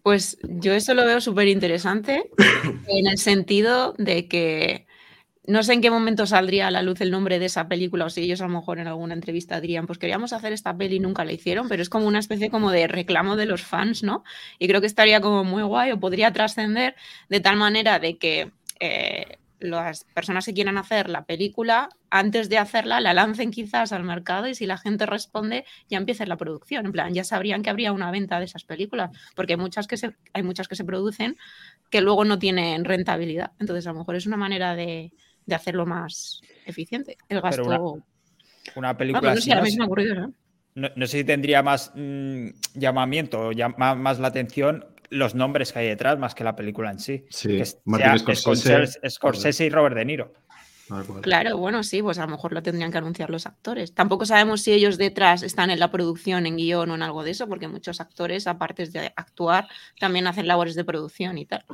Pues yo eso lo veo súper interesante en el sentido de que no sé en qué momento saldría a la luz el nombre de esa película o si ellos a lo mejor en alguna entrevista dirían, pues queríamos hacer esta peli y nunca la hicieron, pero es como una especie como de reclamo de los fans, ¿no? Y creo que estaría como muy guay o podría trascender de tal manera de que eh, las personas que quieran hacer la película, antes de hacerla, la lancen quizás al mercado y si la gente responde, ya empiece la producción. En plan, ya sabrían que habría una venta de esas películas, porque muchas que se, hay muchas que se producen que luego no tienen rentabilidad. Entonces, a lo mejor es una manera de, de hacerlo más eficiente. El gasto. una, una, película. Vamos, no sé, ocurrido, ¿no? No, no, sé si tendría más mmm, llamamiento o llama, más la atención los nombres que hay detrás más que la película en sí. Sí, que Martin sea Scorsese, Scorsese y Robert De Niro. Claro, bueno, sí, pues a lo mejor lo tendrían que anunciar los actores. Tampoco sabemos si ellos detrás están en la producción, en guion o en algo de eso, porque muchos actores, aparte de actuar, también hacen labores de producción y tal.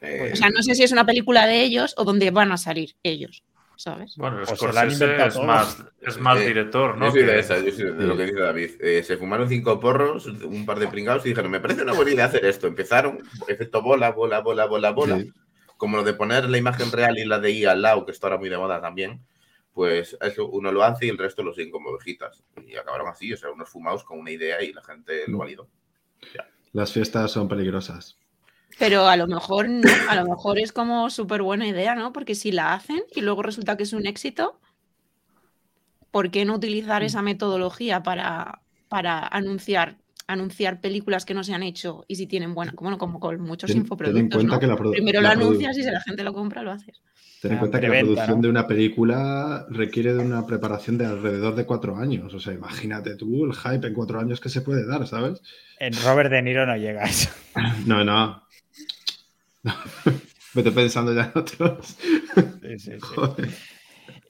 Eh, o sea, no sé si es una película de ellos o donde van a salir ellos. ¿sabes? Bueno, pues Scorsese es más, es más eh, director, ¿no? Yo soy de esa, yo soy de lo que dice David. Eh, se fumaron cinco porros, un par de pringados y dijeron, me parece una buena idea hacer esto. Empezaron, efecto bola, bola, bola, bola, bola. Sí. Como lo de poner la imagen real y la de I al lado, que está ahora muy de moda también. Pues eso uno lo hace y el resto lo siguen como ovejitas. Y acabaron así, o sea, unos fumados con una idea y la gente lo validó. Ya. Las fiestas son peligrosas. Pero a lo mejor no, a lo mejor es como súper buena idea, ¿no? Porque si la hacen y luego resulta que es un éxito, ¿por qué no utilizar esa metodología para, para anunciar, anunciar películas que no se han hecho y si tienen buena, bueno, como con muchos ten, infoproductos, ten ¿no? que la Primero lo anuncias y si la gente lo compra, lo haces. Ten en cuenta que la producción ¿no? de una película requiere de una preparación de alrededor de cuatro años. O sea, imagínate tú el hype en cuatro años que se puede dar, ¿sabes? En Robert De Niro no llega a eso. No, no. Vete pensando ya en otros. Sí, sí, sí.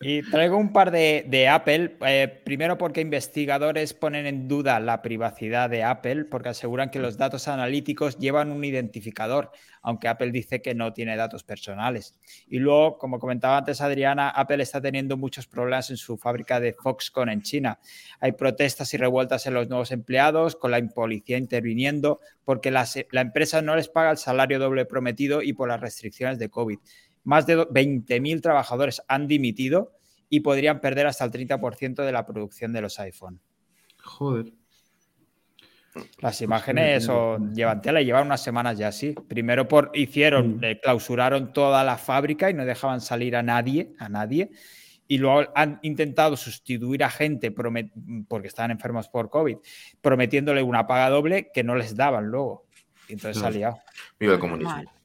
Y traigo un par de, de Apple. Eh, primero porque investigadores ponen en duda la privacidad de Apple porque aseguran que los datos analíticos llevan un identificador, aunque Apple dice que no tiene datos personales. Y luego, como comentaba antes Adriana, Apple está teniendo muchos problemas en su fábrica de Foxconn en China. Hay protestas y revueltas en los nuevos empleados, con la policía interviniendo porque la, la empresa no les paga el salario doble prometido y por las restricciones de COVID. Más de 20.000 trabajadores han dimitido y podrían perder hasta el 30% de la producción de los iPhone. Joder. Las imágenes son, llevan tela, llevan unas semanas ya así. Primero por hicieron, mm. eh, clausuraron toda la fábrica y no dejaban salir a nadie, a nadie. Y luego han intentado sustituir a gente porque estaban enfermos por COVID, prometiéndole una paga doble que no les daban luego. Y entonces no. ha liado. Viva el comunismo.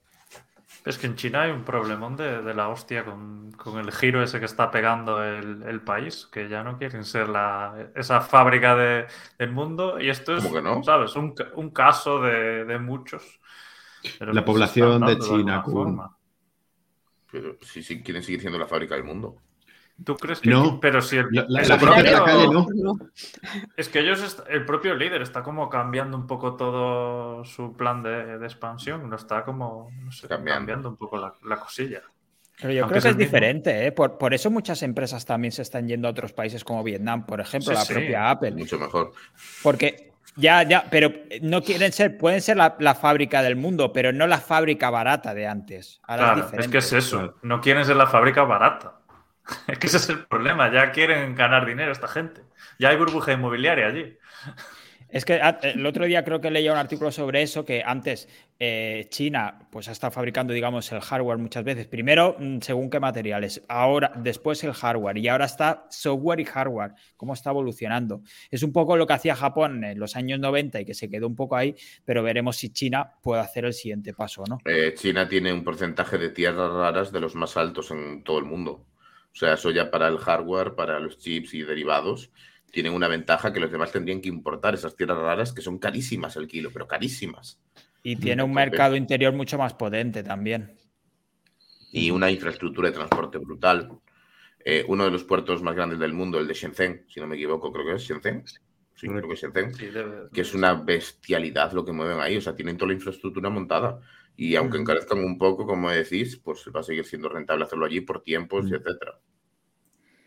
Es que en China hay un problemón de, de la hostia con, con, el giro ese que está pegando el, el, país, que ya no quieren ser la, esa fábrica de, del mundo. Y esto es, no? ¿sabes? Un, un caso de, de muchos. La población de China. De Pero si, si quieren seguir siendo la fábrica del mundo. ¿Tú crees que no? Pero si el, la, la, el la propio, la calle no. Es que ellos, el propio líder está como cambiando un poco todo su plan de, de expansión, lo está como no sé, cambiando. cambiando. un poco la, la cosilla. Pero yo Aunque creo que es, es diferente, ¿eh? por, por, eso muchas empresas también se están yendo a otros países como Vietnam, por ejemplo, sí, la sí. propia Apple. Mucho mejor. Porque ya, ya, pero no quieren ser, pueden ser la, la, fábrica del mundo, pero no la fábrica barata de antes. Ahora claro, es, es, que es eso, no quieren ser la fábrica barata. Es que ese es el problema, ya quieren ganar dinero esta gente. Ya hay burbuja inmobiliaria allí. Es que ah, el otro día creo que leía un artículo sobre eso, que antes eh, China pues ha estado fabricando, digamos, el hardware muchas veces. Primero, mm, según qué materiales, ahora, después el hardware, y ahora está software y hardware, cómo está evolucionando. Es un poco lo que hacía Japón en los años 90 y que se quedó un poco ahí, pero veremos si China puede hacer el siguiente paso, ¿no? Eh, China tiene un porcentaje de tierras raras de los más altos en todo el mundo. O sea, eso ya para el hardware, para los chips y derivados, tienen una ventaja que los demás tendrían que importar esas tierras raras que son carísimas el kilo, pero carísimas. Y tiene un mercado interior mucho más potente también. Y una infraestructura de transporte brutal. Eh, uno de los puertos más grandes del mundo, el de Shenzhen, si no me equivoco, creo que es Shenzhen. Sí, creo que es Shenzhen. Sí, debe, que es una bestialidad lo que mueven ahí. O sea, tienen toda la infraestructura montada. Y aunque encarezcan un poco, como decís, pues va a seguir siendo rentable hacerlo allí por tiempos, mm. etcétera.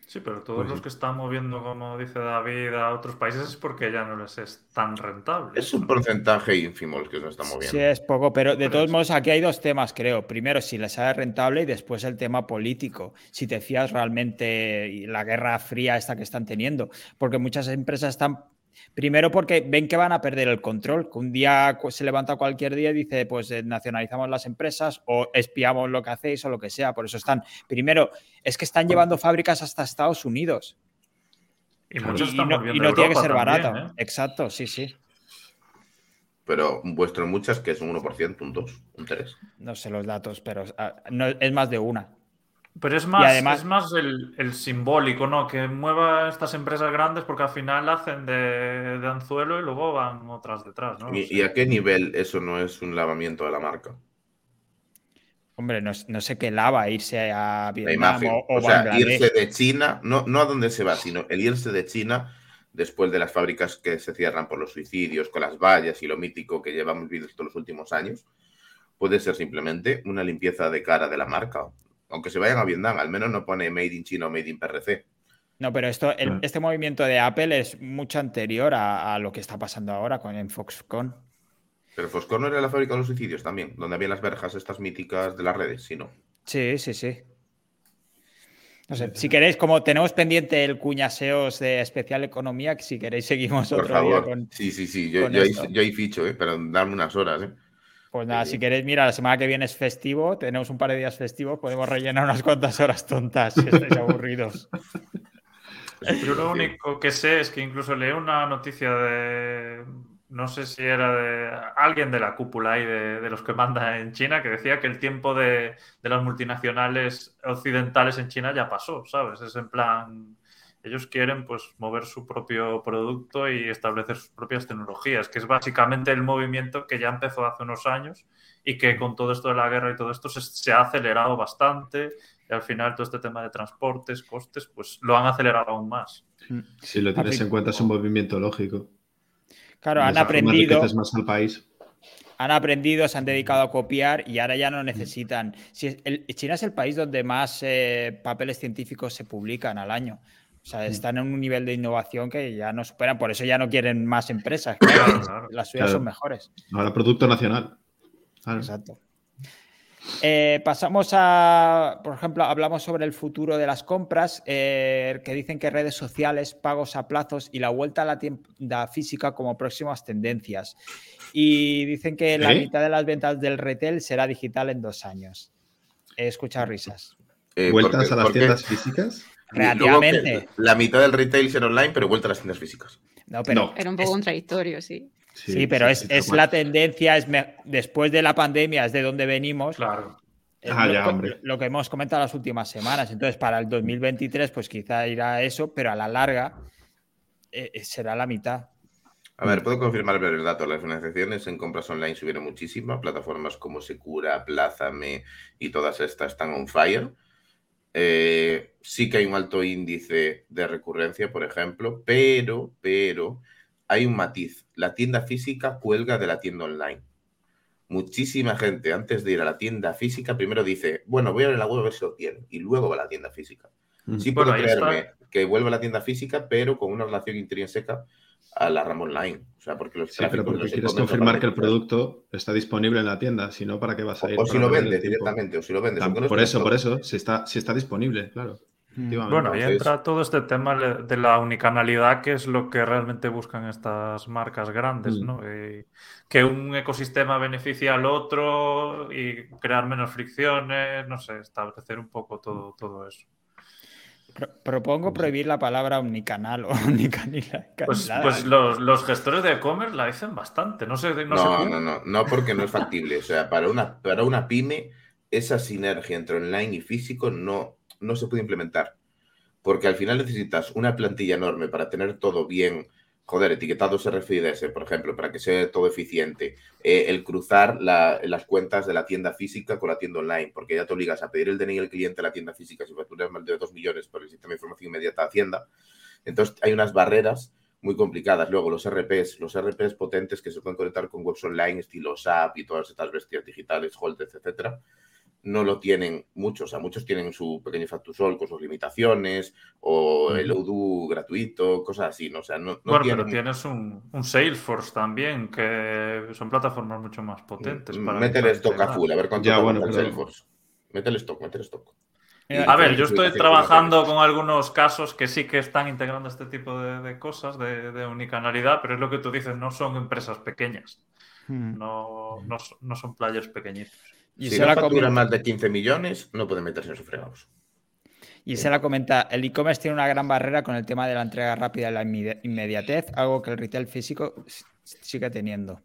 Sí, pero todos pues, los que están moviendo, como dice David, a otros países es porque ya no les es tan rentable. Es un porcentaje ínfimo el que se está moviendo. Sí, es poco, pero de todos modos aquí hay dos temas, creo. Primero, si les sale rentable y después el tema político. Si te fías realmente la guerra fría esta que están teniendo. Porque muchas empresas están Primero porque ven que van a perder el control, que un día se levanta cualquier día y dice, pues eh, nacionalizamos las empresas o espiamos lo que hacéis o lo que sea. Por eso están, primero, es que están llevando fábricas hasta Estados Unidos. Y, muchos Y están no, y tiene que ser también, barato. ¿eh? Exacto, sí, sí. Pero vuestro muchas que es un 1%, un 2, un 3. No sé los datos, pero ah, no, es más de una. Pero es más, además- es más el, el simbólico, ¿no? Que mueva estas empresas grandes porque al final hacen de, de anzuelo y luego van otras detrás, ¿no? ¿Y, Sí. y a qué nivel eso no es un lavamiento de la marca? Hombre, no, no sé qué lava irse a La Vietnam imagen. o, o O, sea, Bangladesh. irse de China, no, no a dónde se va, sino el irse de China después de las fábricas que se cierran por los suicidios, con las vallas y lo mítico que llevamos visto los últimos años, puede ser simplemente una limpieza de cara de la marca. Aunque se vayan a Vietnam, al menos no pone Made in China o Made in PRC. No, pero esto, el- este movimiento de Apple es mucho anterior a, a lo que está pasando ahora con en Foxconn. Pero Foxconn no era la fábrica de los suicidios también, donde había las verjas estas míticas de las redes, sino. Sí, sí, sí. No sé, si queréis, como tenemos pendiente el cuñaseos de especial economía, que si queréis seguimos Por otro favor. día con. Sí, sí, sí. Yo, yo, ahí, yo ahí ficho, ¿eh? pero dame unas horas. ¿eh? Pues nada, Sí. si queréis, mira, la semana que viene es festivo, tenemos un par de días festivos, podemos rellenar unas cuantas horas tontas si estáis aburridos. Yo lo único que sé es que incluso leí una noticia de, no sé si era de alguien de la cúpula ahí de, de los que manda en China, que decía que el tiempo de, de las multinacionales occidentales en China ya pasó, ¿sabes? Es en plan, ellos quieren pues mover su propio producto y establecer sus propias tecnologías, que es básicamente el movimiento que ya empezó hace unos años y que con todo esto de la guerra y todo esto se, se ha acelerado bastante y al final todo este tema de transportes, costes, pues lo han acelerado aún más. Si lo tienes en cuenta es un movimiento lógico. Claro, han aprendido, más al país. han aprendido, se han dedicado a copiar y ahora ya no necesitan. Si es- el- China es el país donde más eh, papeles científicos se publican al año. O sea, están en un nivel de innovación que ya no superan, por eso ya no quieren más empresas. claro, Claro. las suyas Claro. son mejores. Ahora producto nacional. Exacto. Eh, pasamos a, por ejemplo, hablamos sobre el futuro de las compras, eh, que dicen que redes sociales, pagos a plazos y la vuelta a la tienda física como próximas tendencias. Y dicen que la mitad de las ventas del retail será digital en dos años. He escuchado risas. Eh, ¿Vueltas porque- a las porque tiendas físicas? Relativamente. La mitad del retail será online, pero vuelta a las tiendas físicas. No, pero No. Era un poco es- contradictorio, sí. sí, pero es, sí, es la tendencia, es me- después de la pandemia, es de donde venimos. Claro. Ah, lo, ya, co- hombre. lo que hemos comentado las últimas semanas. Entonces, para el 2023, pues quizá irá eso, pero a la larga eh, eh, será la mitad. A ver, puedo confirmar el dato. Las financiaciones en compras online subieron muchísimo. Plataformas como Secura, Plázame y todas estas están on fire. Eh, sí que hay un alto índice de recurrencia, por ejemplo, pero, pero hay un matiz. La tienda física cuelga de la tienda online. Muchísima gente antes de ir a la tienda física primero dice, bueno, voy a ver la web a ver si lo tienen y luego va a la tienda física. Mm. Sí Bueno, puedo creerme que vuelva a la tienda física, pero con una relación intrínseca a la rama online. O sea, porque los Sí, pero porque los quieres confirmar que el producto está disponible en la tienda, si no, ¿para qué vas a ir? O, o si lo vendes directamente, o si lo vendes. No por eso, por eso, si está, si está disponible, claro. efectivamente. Bueno, ahí entra todo este tema de la unicanalidad, que es lo que realmente buscan estas marcas grandes, Mm. ¿no? Y que un ecosistema beneficie al otro y crear menos fricciones, no sé, establecer un poco todo, todo eso. Pro- propongo prohibir la palabra omnicanal o omnicanila. Pues, pues los, los gestores de e-commerce la dicen bastante, no sé, no, sé No, no, no, no, porque no es factible. O sea, para una, para una pyme, esa sinergia entre online y físico no, no se puede implementar. Porque al final necesitas una plantilla enorme para tener todo bien, joder, etiquetados RFIDs, por ejemplo, para que sea todo eficiente. Eh, el cruzar la- las cuentas de la tienda física con la tienda online, porque ya te obligas a pedir el DNI del cliente a la tienda física si facturas más de 2 millones por el sistema de información inmediata de Hacienda. Entonces hay unas barreras muy complicadas. Luego los RPs, los RPs potentes que se pueden conectar con webs online, estilo SAP y todas estas bestias digitales, Holtez, etcétera, no lo tienen muchos. O sea, muchos tienen su pequeño Factusol con sus limitaciones o el Odoo gratuito, cosas así, ¿no? O sea, no, no bueno, tienen... pero tienes un, un Salesforce también, que son plataformas mucho más potentes. para Métele stock a full, a ver cuánto Ya, bueno, el pero- Salesforce. Métele stock, métele stock. A ver, yo estoy trabajando con algunos casos que sí que están integrando este tipo de, de cosas de, de unicanalidad, pero es lo que tú dices, no son empresas pequeñas, Mm. no, no, son- no son players pequeñitos. Y Si se no la comenta, más de 15 millones, no pueden meterse en sus fregados. y se la comenta, el e-commerce tiene una gran barrera con el tema de la entrega rápida y la inmedi- inmediatez, algo que el retail físico sigue teniendo.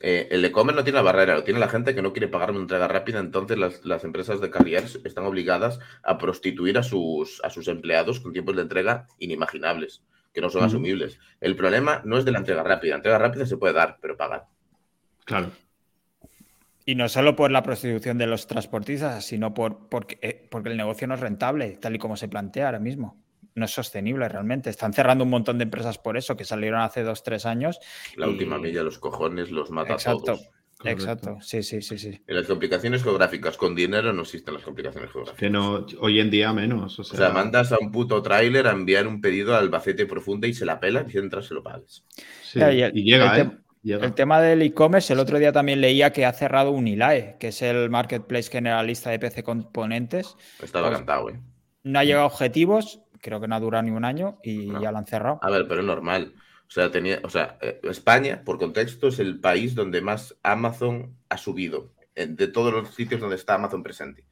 Eh, el e-commerce no tiene la barrera, lo tiene la gente que no quiere pagar una entrega rápida, entonces las, las empresas de carriers están obligadas a prostituir a sus, a sus empleados con tiempos de entrega inimaginables, que no son asumibles. El problema no es de la entrega rápida, la entrega rápida se puede dar, pero pagar. Claro. Y no solo por la prostitución de los transportistas, sino por, porque, eh, porque el negocio no es rentable, tal y como se plantea ahora mismo. No es sostenible realmente. Están cerrando un montón de empresas por eso, que salieron hace dos, tres años. La Y- última milla, los cojones, los mata a Exacto, todos. Correcto. exacto. Sí, sí, sí, sí. En las complicaciones geográficas, con dinero no existen las complicaciones geográficas. Que no, hoy en día menos. O O sea, mandas a un puto tráiler a enviar un pedido a Albacete profunda y se la pela y mientras se lo pagues. sí, y el- y llega, el ¿eh? Llega. El tema del e-commerce, el otro día también leía que ha cerrado Unilae, que es el marketplace generalista de PC componentes. Estaba Pues- cantado, ¿eh? No ha llegado a objetivos, creo que no ha durado ni un año y No. ya lo han cerrado. A ver, pero es normal. O sea, tenía, o sea, eh, España, por contexto, es el país donde más Amazon ha subido, de todos los sitios donde está Amazon presente.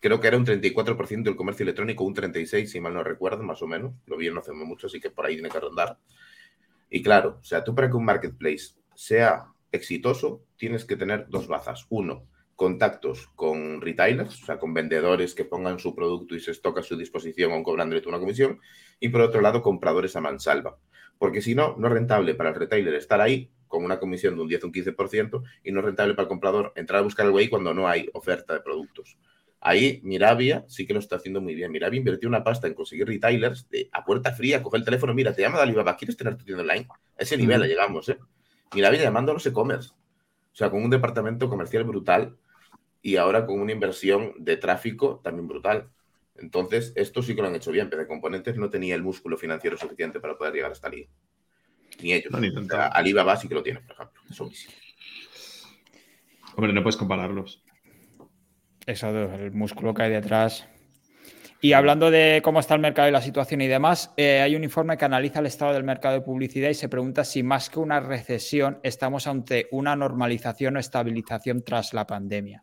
Creo que era un 34% del comercio electrónico, un 36%, si mal no recuerdo, más o menos. Lo vi no hace mucho, así que por ahí tiene que rondar. Y claro, o sea, tú para que un marketplace sea exitoso, tienes que tener dos bazas. Uno, contactos con retailers, o sea, con vendedores que pongan su producto y se estoca a su disposición aun cobrándole tú una comisión. Y por otro lado, compradores a mansalva. Porque si no, no es rentable para el retailer estar ahí con una comisión de un 10 o un 15% y no es rentable para el comprador entrar a buscar algo ahí cuando no hay oferta de productos. Ahí Mirabia sí que lo está haciendo muy bien. Mirabia invirtió una pasta en conseguir retailers de, a puerta fría, coger el teléfono, mira, te llama de Alibaba, ¿quieres tener tu tienda online? A ese nivel Mm. llegamos, ¿eh? Mirabia llamando a los e-commerce. O sea, con un departamento comercial brutal y ahora con una inversión de tráfico también brutal. Entonces, esto sí que lo han hecho bien. PC Componentes no tenía el músculo financiero suficiente para poder llegar hasta allí. Ni ellos. No, ni O sea. Alibaba sí que lo tiene, por ejemplo. Es obvísimo. Hombre, no puedes compararlos. Eso, el músculo que hay detrás. Y hablando de cómo está el mercado y la situación y demás, eh, hay un informe que analiza el estado del mercado de publicidad y se pregunta si más que una recesión estamos ante una normalización o estabilización tras la pandemia.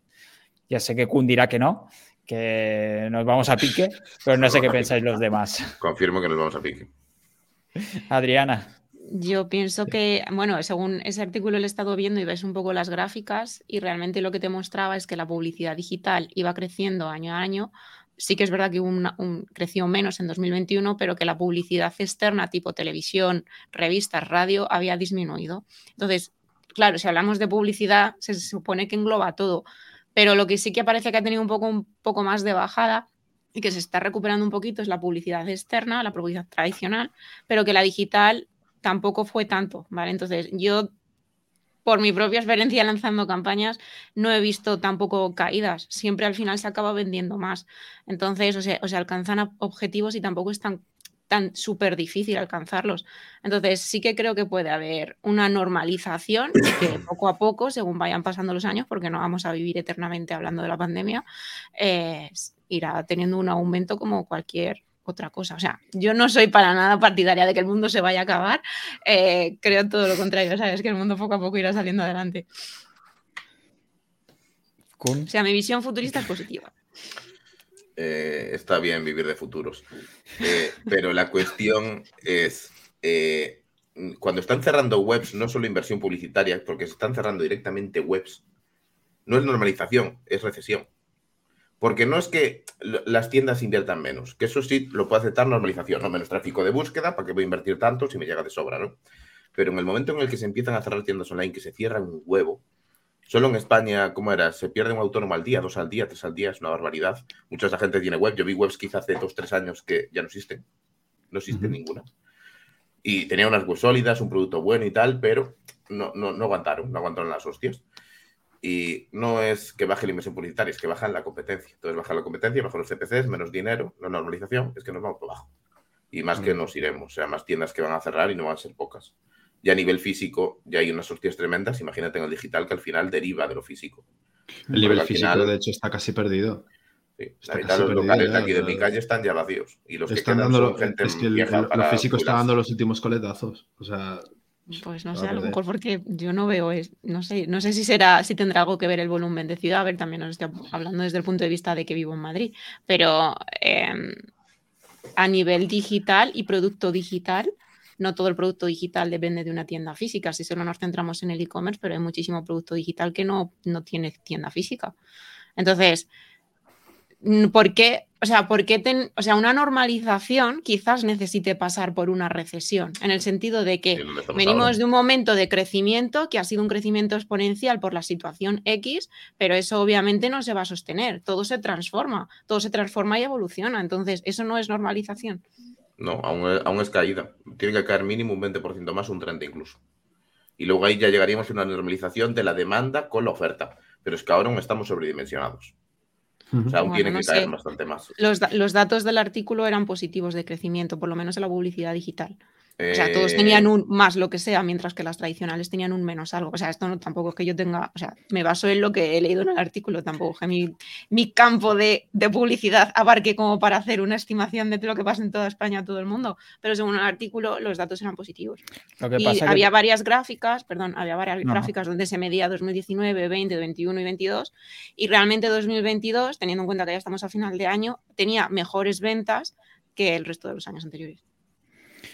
Ya sé que Kun dirá que no, que nos vamos a pique, pero no sé qué pensáis los demás. Confirmo que nos vamos a pique. Adriana. Yo pienso que, bueno, según ese artículo lo he estado viendo y ves un poco las gráficas y realmente lo que te mostraba es que la publicidad digital iba creciendo año a año. Sí que es verdad que un- creció menos en 2021, pero que la publicidad externa tipo televisión, revistas, radio había disminuido. Entonces, claro, si hablamos de publicidad, se supone que engloba todo, pero lo que sí que parece que ha tenido un poco, un poco más de bajada y que se está recuperando un poquito es la publicidad externa, la publicidad tradicional, pero que la digital tampoco fue tanto, ¿vale? Entonces, yo, por mi propia experiencia lanzando campañas, no he visto tampoco caídas. Siempre al final se acaba vendiendo más. Entonces, o sea, o sea alcanzan objetivos y tampoco es tan, tan súper difícil alcanzarlos. Entonces, sí que creo que puede haber una normalización y que poco a poco, según vayan pasando los años, porque no vamos a vivir eternamente hablando de la pandemia, eh, irá teniendo un aumento como cualquier otra cosa. O sea, yo no soy para nada partidaria de que el mundo se vaya a acabar. eh, creo todo lo contrario, ¿sabes? Que el mundo poco a poco irá saliendo adelante. O sea, mi visión futurista es positiva. Eh, está bien vivir de futuros. Eh, pero la cuestión es, eh, cuando están cerrando webs, no solo inversión publicitaria, porque se están cerrando directamente webs, no es normalización, es recesión. Porque no es que las tiendas inviertan menos, que eso sí lo puede aceptar normalización, no menos tráfico de búsqueda, ¿para qué voy a invertir tanto si me llega de sobra, no? Pero en el momento en el que se empiezan a cerrar tiendas online, que se cierran un huevo, solo en España, ¿cómo era? Se pierde un autónomo al día, dos al día, tres al día, es una barbaridad. Mucha esa gente tiene web. Yo vi webs quizá hace dos, tres años que ya no existen. No existe ninguna. Y tenía unas webs sólidas, un producto bueno y tal, pero no, no, no aguantaron, no aguantaron las hostias. Y no es que baje la inversión publicitaria, es que bajan la competencia. Entonces baja la competencia, bajan los CPCs, menos dinero, la normalización, es que nos vamos por abajo. Y más que nos iremos, o sea, más tiendas que van a cerrar y no van a ser pocas. Y a nivel físico ya hay unas hostias tremendas, imagínate en el digital que al final deriva de lo físico. El nivel al físico, final- de hecho, está casi perdido. Sí, Está la mitad de los locales de ya, aquí de mi calle están ya vacíos. Y los que Están quedan dando son gente es que el, lo- para lo físico está dando los últimos coletazos. O sea, Pues no sé, a lo mejor porque yo no veo, es, no sé, no sé si será, si tendrá algo que ver el volumen de ciudad. A ver, también os estoy hablando desde el punto de vista de que vivo en Madrid, pero em, a nivel digital y producto digital, no todo el producto digital depende de una tienda física. Si solo nos centramos en el e-commerce, pero hay muchísimo producto digital que no, no tiene tienda física. Entonces, ¿por qué? O sea, ¿por qué ten- o sea, una normalización quizás necesite pasar por una recesión, en el sentido de que Sí, venimos ahora. de un momento de crecimiento que ha sido un crecimiento exponencial por la situación X, pero eso obviamente no se va a sostener. Todo se transforma, todo se transforma y evoluciona. Entonces, eso no es normalización. No, aún, es- aún es caída. Tiene que caer mínimo un 20% más, un 30% incluso. Y luego ahí ya llegaríamos a una normalización de la demanda con la oferta. Pero es que ahora aún estamos sobredimensionados. O sea, aún Bueno, tiene no que caer sé. bastante más. Los, los datos del artículo eran positivos de crecimiento, por lo menos en la publicidad digital. O sea, todos Eh, tenían un más lo que sea, mientras que las tradicionales tenían un menos algo. O sea, esto no tampoco es que yo tenga, o sea, me baso en lo que he leído en el artículo, tampoco es que mi, mi campo de, de publicidad abarque como para hacer una estimación de lo que pasa en toda España, a todo el mundo. Pero según el artículo, los datos eran positivos. Lo que Y pasa había que varias gráficas, perdón, había varias no. gráficas donde se medía 2019, 20, 21 y 22. Y realmente 2022, teniendo en cuenta que ya estamos a final de año, tenía mejores ventas que el resto de los años anteriores.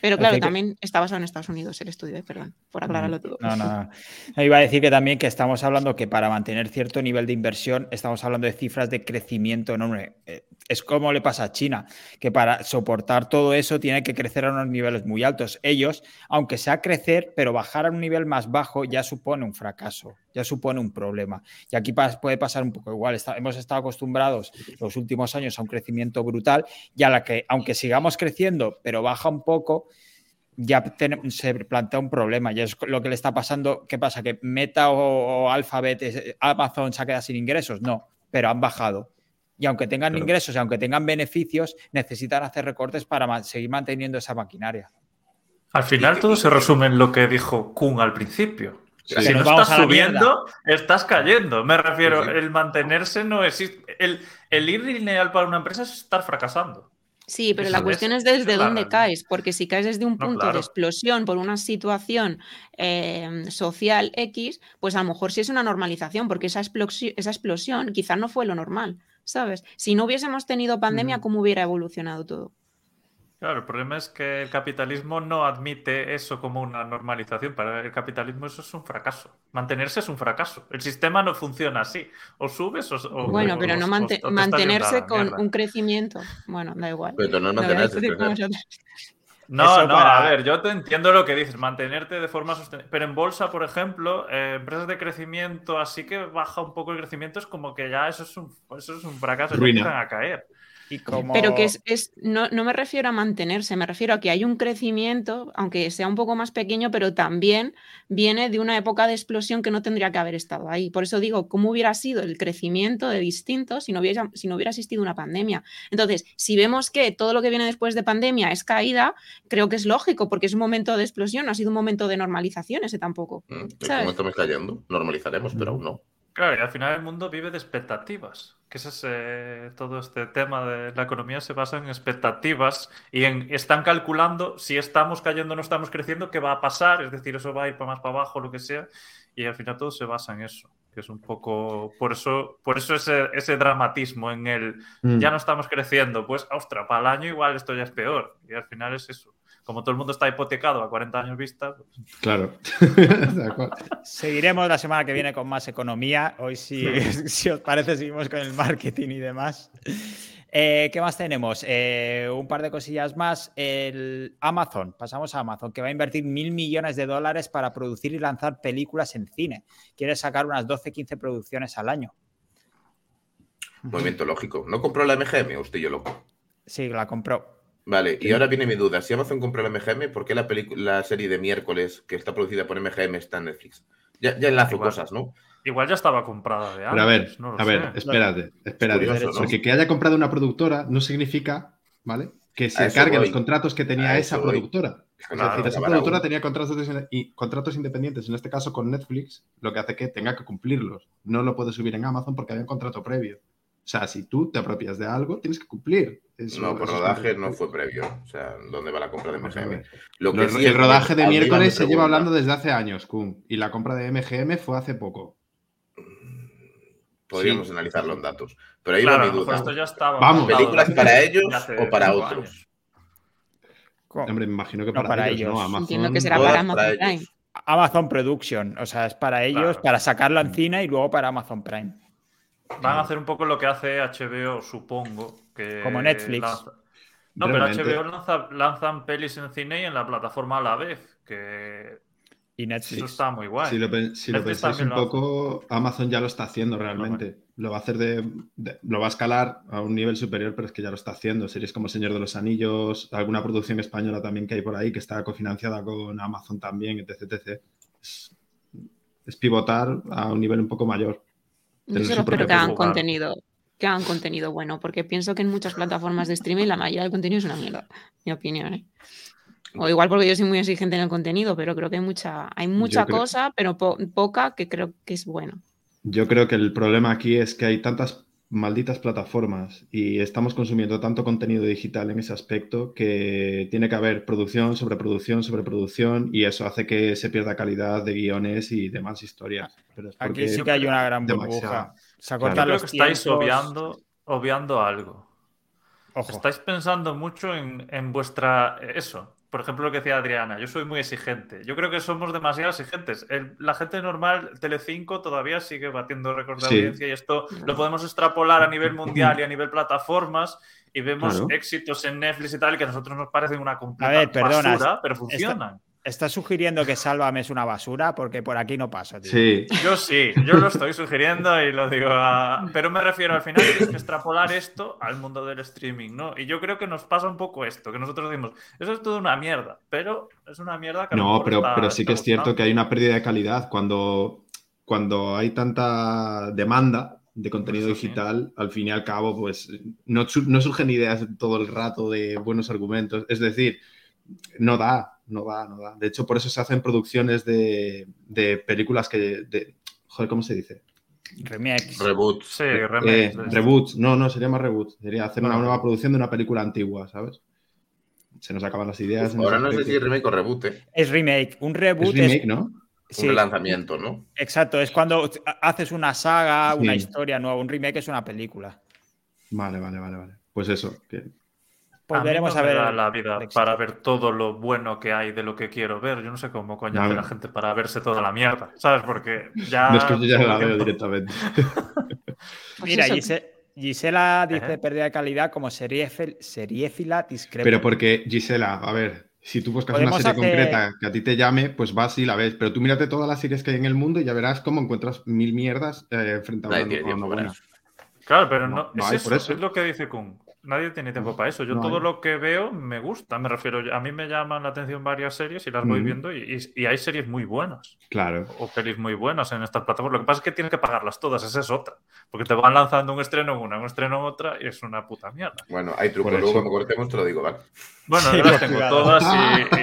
Pero claro, que- también está basado en Estados Unidos el estudio, eh, perdón, por aclararlo todo. No, no. no. Iba a decir que también que estamos hablando que para mantener cierto nivel de inversión estamos hablando de cifras de crecimiento enorme. Eh, Es como le pasa a China, que para soportar todo eso tiene que crecer a unos niveles muy altos. Ellos, aunque sea crecer, pero bajar a un nivel más bajo ya supone un fracaso, ya supone un problema. Y aquí puede pasar un poco igual. Está- hemos estado acostumbrados los últimos años a un crecimiento brutal y a la que, aunque sigamos creciendo, pero baja un poco, ya ten- se plantea un problema. Y es lo que le está pasando. ¿Qué pasa? ¿Que Meta o, o Alphabet, Amazon se queda sin ingresos? No, pero han bajado. Y aunque tengan Claro. ingresos y aunque tengan beneficios, necesitan hacer recortes para seguir manteniendo esa maquinaria. Al final todo se resume en lo que dijo Kun al principio. Sí. Si no estás subiendo, estás cayendo. Me refiero, Sí, el mantenerse no existe. El, el ir lineal para una empresa es estar fracasando. Sí, pero Eso la es- cuestión es desde dónde caes, porque si caes desde un No, punto claro. de explosión por una situación eh, social X, pues a lo mejor sí es una normalización, porque esa explosión, esa explosión quizás no fue lo normal, ¿sabes? Si no hubiésemos tenido pandemia. ¿cómo hubiera evolucionado todo? Claro, el problema es que el capitalismo no admite eso como una normalización. Para el capitalismo eso es un fracaso. Mantenerse es un fracaso. El sistema no funciona así. O subes o... o- Bueno, o- pero no mante- o mantenerse con mierda. un crecimiento. Bueno, da igual. Pero no mantenerse. No, Eso no, para- a ver, yo te entiendo lo que dices, mantenerte de forma sostenible. Pero en bolsa, por ejemplo, eh, empresas de crecimiento, así que baja un poco el crecimiento, es como que ya eso es un, eso es un fracaso, Ruina. empiezan a caer. Y como... Pero que es, es- no, no me refiero a mantenerse, me refiero a que hay un crecimiento, aunque sea un poco más pequeño, pero también viene de una época de explosión que no tendría que haber estado ahí. Por eso digo, ¿cómo hubiera sido el crecimiento de distinto si no hubiera, si no hubiera existido una pandemia? Entonces, si vemos que todo lo que viene después de pandemia es caída, creo que es lógico, porque es un momento de explosión, no ha sido un momento de normalización ese tampoco. Mm. Como estamos cayendo, normalizaremos, pero aún no. Claro, y al final el mundo vive de expectativas, que ese es eh, todo este tema de la economía se basa en expectativas y en están calculando si estamos cayendo o no estamos creciendo, qué va a pasar, es decir, eso va a ir para más para abajo, lo que sea, y al final todo se basa en eso, que es un poco, por eso, por eso ese, ese dramatismo en el Mm. ya no estamos creciendo, pues, ostras, para el año igual esto ya es peor, y al final es eso. Como todo el mundo está hipotecado a 40 años vista, pues, Claro. Seguiremos la semana que viene con más economía. Hoy, si, si os parece, seguimos con el marketing y demás. Eh, ¿Qué más tenemos? Eh, un par de cosillas más. El Amazon, pasamos a Amazon, que va a invertir mil millones de dólares para producir y lanzar películas en cine. Quiere sacar unas 12-15 producciones al año. Movimiento lógico. ¿No compró la MGM o estoy yo loco? Sí, la compró. Vale, y ahora viene mi duda. Si Amazon compró la MGM, ¿por qué la, la serie de miércoles que está producida por MGM está en Netflix? Ya, ya enlazo Igual. cosas, ¿no? igual ya estaba comprada de antes. Pero a ver, no lo a ver, espérate, espérate. curioso, ¿no? Porque que haya comprado una productora no significa, ¿vale? Que se cargue voy. los contratos que tenía A esa voy. productora. Es decir, esa productora uno. tenía contratos, y contratos independientes, en este caso con Netflix, lo que hace que tenga que cumplirlos. No lo puede subir en Amazon porque había un contrato previo. O sea, si tú te apropias de algo, tienes que cumplir. Eso- No, por rodaje no fue previo. O sea, ¿dónde va la compra de MGM? Lo que Los- sí el rodaje de miércoles se lleva hablando desde hace años, Kun. Y la compra de MGM fue hace poco. Podríamos Sí. analizarlo en datos. Pero ahí Claro, va mi duda. esto ya estaba. Vamos. ¿Películas para ellos o para otros? años. Hombre, me imagino que No, para, para ellos, ellos. ¿no? Amazon, Entiendo que será para Amazon para Prime. Amazon Production, o sea, es para ellos, Claro. para sacarlo en cine y luego para Amazon Prime. Van a hacer un poco lo que hace HBO, supongo. Que Como Netflix. lanza- No, Realmente. pero HBO lanza, lanzan pelis en cine y en la plataforma a la vez. Que Y eso Netflix. está muy guay. Si lo, si lo pensáis un poco, Amazon ya lo está haciendo realmente. Lo va a hacer de, de- Lo va a escalar a un nivel superior, pero es que ya lo está haciendo. Series como Señor de los Anillos, alguna producción española también que hay por ahí que está cofinanciada con Amazon también, etc. etc. Es, es pivotar a un nivel un poco mayor. Yo solo espero que hagan contenido, que hagan contenido bueno, porque pienso que en muchas plataformas de streaming la mayoría del contenido es una mierda, mi opinión. ¿eh? O igual porque yo soy muy exigente en el contenido, pero creo que hay mucha, hay mucha creo- cosa, pero po- poca que creo que es bueno. Yo creo que el problema aquí es que hay tantas malditas plataformas y estamos consumiendo tanto contenido digital en ese aspecto que tiene que haber producción, sobreproducción, sobreproducción y eso hace que se pierda calidad de guiones y demás historias. Pero es Aquí sí que hay una gran burbuja. Se Claro. Yo creo que estáis tiempos. obviando, obviando algo. Ojo. Estáis pensando mucho en, en vuestra. Eso. Por ejemplo, lo que decía Adriana, yo soy muy exigente. Yo creo que somos demasiado exigentes. El- la gente normal, Telecinco, todavía sigue batiendo récords de Sí. audiencia y esto lo podemos extrapolar a nivel mundial y a nivel plataformas y vemos Claro. éxitos en Netflix y tal que a nosotros nos parecen una completa A ver, perdona, basura, pero funcionan. ¿Estás sugiriendo que Sálvame es una basura? Porque por aquí no paso, tío. Sí, Yo sí, yo lo estoy sugiriendo y lo digo, a- pero me refiero al final tienes que extrapolar esto al mundo del streaming, ¿no? Y yo creo que nos pasa un poco esto, que nosotros decimos, eso es todo una mierda, pero es una mierda que no, pero, está- pero sí que es cierto que hay una pérdida de calidad cuando, cuando hay tanta demanda de contenido sí. digital, al fin y al cabo, pues no, no surgen ideas todo el rato de buenos argumentos. Es decir, no da, no da, no da. De hecho, por eso se hacen producciones de, de películas que... De, joder, ¿cómo se dice? Remakes. Reboots. Sí, Eh, remakes de- reboot. No, no, sería más reboot. Sería hacer una nueva producción de una película antigua, ¿sabes? Se nos acaban las ideas. Ahora no sé si es remake o reboot, ¿eh? Es remake. Un reboot Es remake, ¿no? sí, Un relanzamiento, ¿no? Exacto, es cuando haces una saga, una historia nueva. Un remake es una película. Vale, vale, vale, vale. Pues eso. que- Pues a mí veremos no a me ver. da la vida el éxito. para ver todo lo bueno que hay de lo que quiero ver. Yo no sé cómo coño hace no. la gente para verse toda la mierda, ¿sabes? Porque ya... No es que yo ya la veo directamente. Pues Mira, Gisela dice pérdida de calidad como seriéfil- seriéfila discreta. Pero porque, Gisela, a ver, si tú buscas una serie hacer- concreta que a ti te llame, pues vas y la ves. Pero tú mírate todas las series que hay en el mundo y ya verás cómo encuentras mil mierdas eh, frente a una. Claro, pero no, No, no es, eso, por eso. es lo que dice Kun. Nadie tiene tiempo para eso. Yo No todo hay. lo que veo me gusta. Me refiero, a mí me llaman la atención varias series y las voy viendo y, y- y hay series muy buenas Claro. o pelis muy buenas en estas plataformas. Lo que pasa es que tienes que pagarlas todas, esa es otra. Porque te van lanzando un estreno en una, un estreno en otra y es una puta mierda. Bueno, hay truco. Por Luego cuando cortemos te lo digo, ¿vale? Bueno, Sí, yo las tengo todas y,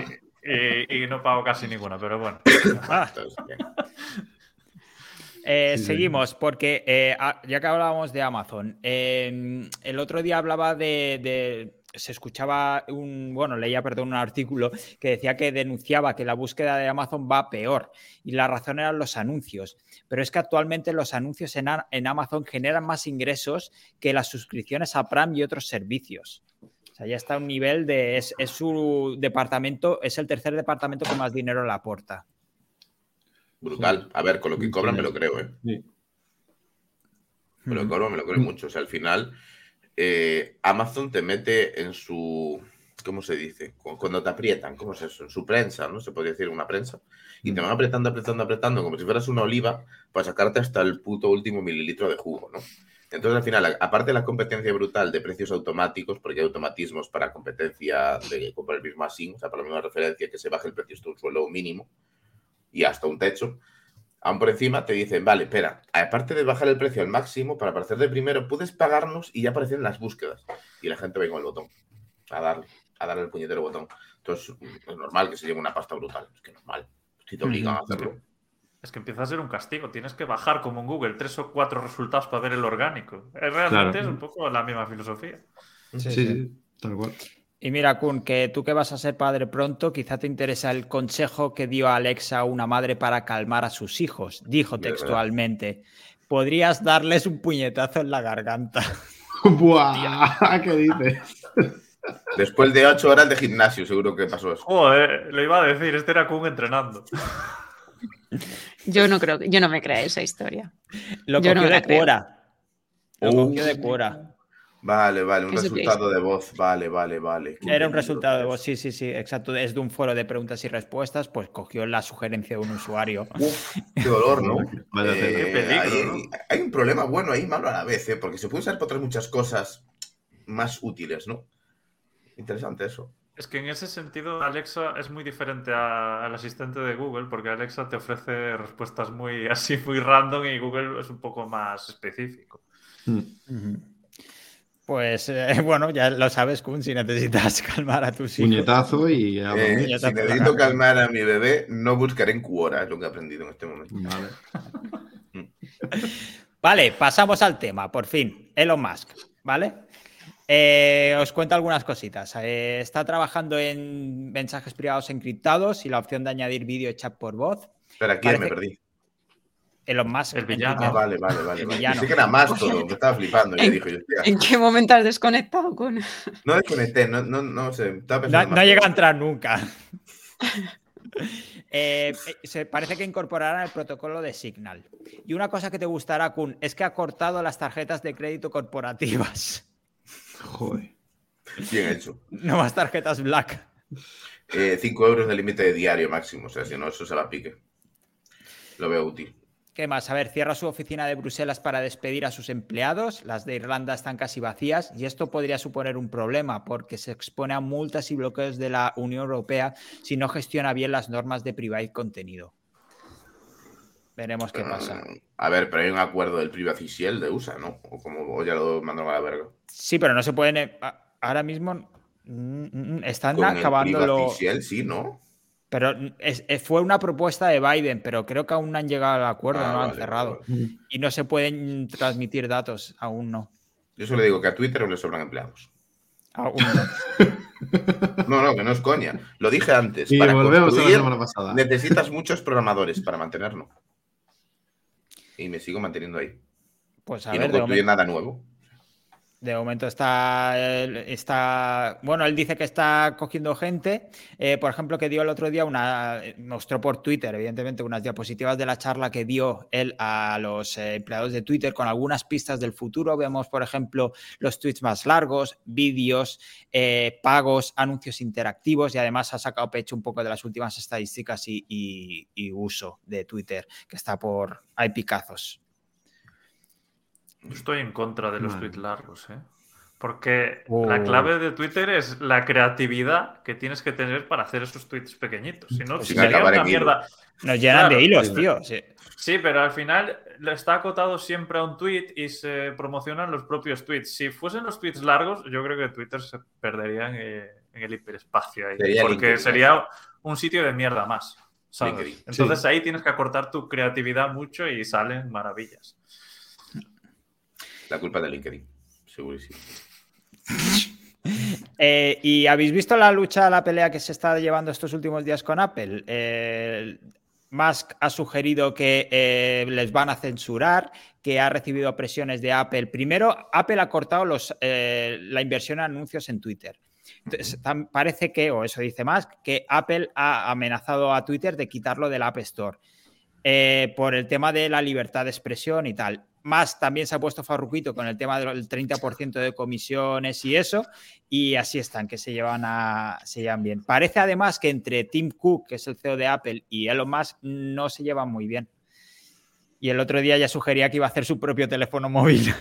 y- y- y no pago casi ninguna, pero bueno. Eh, Sí, seguimos, porque eh, ya que hablábamos de Amazon, eh, el otro día hablaba de, de- Se escuchaba un. Bueno, leía, perdón, un artículo que decía que denunciaba que la búsqueda de Amazon va peor y la razón eran los anuncios. Pero es que actualmente los anuncios en, Amazon generan más ingresos que las suscripciones a Prime y otros servicios. O sea, ya está a un nivel de. Es, es su departamento, es el tercer departamento que más dinero le aporta. Brutal. A ver, con lo que cobran me lo creo, ¿eh? Sí. Con lo cobran me lo creo mucho. O sea, al final, eh, Amazon te mete en su. ¿Cómo se dice? Cu- Cuando te aprietan, ¿cómo es eso? En su prensa, ¿no? Se podría decir una prensa. Y te van apretando, apretando, apretando, como si fueras una oliva, para sacarte hasta el puto último mililitro de jugo, ¿no? Entonces, al final, aparte de la competencia brutal de precios automáticos, porque hay automatismos para competencia de comprar el mismo así, o sea, para la misma referencia, que se baje el precio hasta un suelo mínimo y hasta un techo, aún por encima te dicen, vale, espera, aparte de bajar el precio al máximo, para aparecer de primero, puedes pagarnos y ya aparecen las búsquedas. Y la gente va con el botón, a darle, a darle el puñetero botón. Entonces, es normal que se lleve una pasta brutal, es que normal, si te obligan a hacerlo. es que empieza a ser un castigo. Tienes que bajar como en Google tres o cuatro resultados para ver el orgánico. Es realmente Claro. es un poco la misma filosofía. Sí, sí, tal cual. Y mira, Kun, que tú que vas a ser padre pronto, quizá te interesa el consejo que dio Alexa a una madre para calmar a sus hijos. Dijo textualmente, podrías darles un puñetazo en la garganta. ¡Buah! ¿Qué dices? Después de ocho horas de gimnasio, seguro que pasó eso. Joder, lo iba a decir, este era Kun entrenando. Yo no creo que, yo no me creo esa historia. Lo Yo no cogió la de cuora. Lo cogió de cuora. Vale, vale, un resultado de voz. Vale, vale, vale. Qué Era un resultado de voz, sí, sí, sí, exacto. Es de un foro de preguntas y respuestas, pues cogió la sugerencia de un usuario. Uf, qué dolor, ¿no? Eh, tela. Qué peligro, hay, ¿no? hay un problema bueno ahí, malo a la vez, ¿eh? porque se puede usar para otras muchas cosas más útiles, ¿no? Interesante eso. Es que en ese sentido Alexa es muy diferente a- al asistente de Google, porque Alexa te ofrece respuestas muy así, muy random y Google es un poco más específico. Mm. Pues eh, bueno, ya lo sabes, Kun, si necesitas calmar a tus hijos. Puñetazo y a Eh, si necesito calmar a mi bebé, no buscaré en Quora, es lo que he aprendido en este momento. Vale. Vale, pasamos al tema, por fin. Elon Musk, ¿vale? Eh, os cuento algunas cositas. Eh, está trabajando en mensajes privados encriptados y la opción de añadir vídeo y chat por voz. Espera, ¿quién Parece- me perdí? Elon Musk. El villano. Ah, vale, vale, vale. El vale. villano. Pensé que era más todo, me estaba flipando. Yo En- dije, yo, ¿En qué momento has desconectado con.? no desconecté, no, no, no sé. Estaba No, pensando no llega a entrar nunca. Eh, eh, se parece que incorporarán el protocolo de Signal. Y una cosa que te gustará, Kun, es que ha cortado las tarjetas de crédito corporativas. Joder. Bien hecho. No más tarjetas black. 5 euros de límite de diario máximo, o sea, si no, eso se la pique. Lo veo útil. ¿Qué más? A ver, cierra su oficina de Bruselas para despedir a sus empleados. Las de Irlanda están casi vacías y esto podría suponer un problema porque se expone a multas y bloqueos de la Unión Europea si no gestiona bien las normas de private contenido. Veremos qué pasa. Mm, A ver, pero hay un acuerdo del Privacy Shield de USA, ¿no? O como o ya lo mandaron a la verga. Sí, pero no se pueden. eh, Ahora mismo mm, mm, están Con el acabándolo. Privacy Shield, sí, ¿no? Pero es- es- fue una propuesta de Biden, pero creo que aún no han llegado al acuerdo, Ah, no lo han vale, cerrado. vale. Y no se pueden transmitir datos, aún no. Yo solo digo que a Twitter le sobran empleados. Aún no. No, no, que no es coña. Lo dije antes. Y para volvemos a la construir semana pasada. necesitas muchos programadores para mantenerlo. Y me sigo manteniendo ahí. Pues a y ver, no construye nada nuevo. De momento está, está. Bueno, él dice que está cogiendo gente. Eh, por ejemplo, que dio el otro día una. Mostró por Twitter, evidentemente, unas diapositivas de la charla que dio él a los eh, empleados de Twitter con algunas pistas del futuro. Vemos, por ejemplo, los tweets más largos, vídeos, eh, pagos, anuncios interactivos y además ha sacado pecho un poco de las últimas estadísticas y, y- y uso de Twitter, que está por. Hay picazos. Yo Estoy en contra de los Vale. tweets largos, ¿eh? Porque Oh. la clave de Twitter es la creatividad que tienes que tener para hacer esos tweets pequeñitos. Si no, Pues si sería una mierda. Nos llenan Claro, de hilos, tío. sí. Sí, pero al final está acotado siempre a un tweet y se promocionan los propios tweets. Si fuesen los tweets largos, yo creo que Twitter se perdería en, eh, en el hiperespacio ahí. Sería porque LinkedIn, sería un sitio de mierda más. Entonces ahí tienes que acortar tu creatividad mucho y salen maravillas. La culpa de LinkedIn. Segurísimo. Eh, ¿Y habéis visto la lucha, la pelea que se está llevando estos últimos días con Apple? Eh, Musk ha sugerido que eh, les van a censurar, que ha recibido presiones de Apple. Primero, Apple ha cortado los, eh, la inversión en anuncios en Twitter. Entonces, parece que, o eso dice Musk, que Apple ha amenazado a Twitter de quitarlo del App Store eh, por el tema de la libertad de expresión y tal. Más también se ha puesto farruquito con el tema del 30% de comisiones y eso, y así están, que se llevan, a, se llevan bien. Parece además que entre Tim Cook, que es el CEO de Apple, y Elon Musk no se llevan muy bien. Y el otro día ya sugería que iba a hacer su propio teléfono móvil.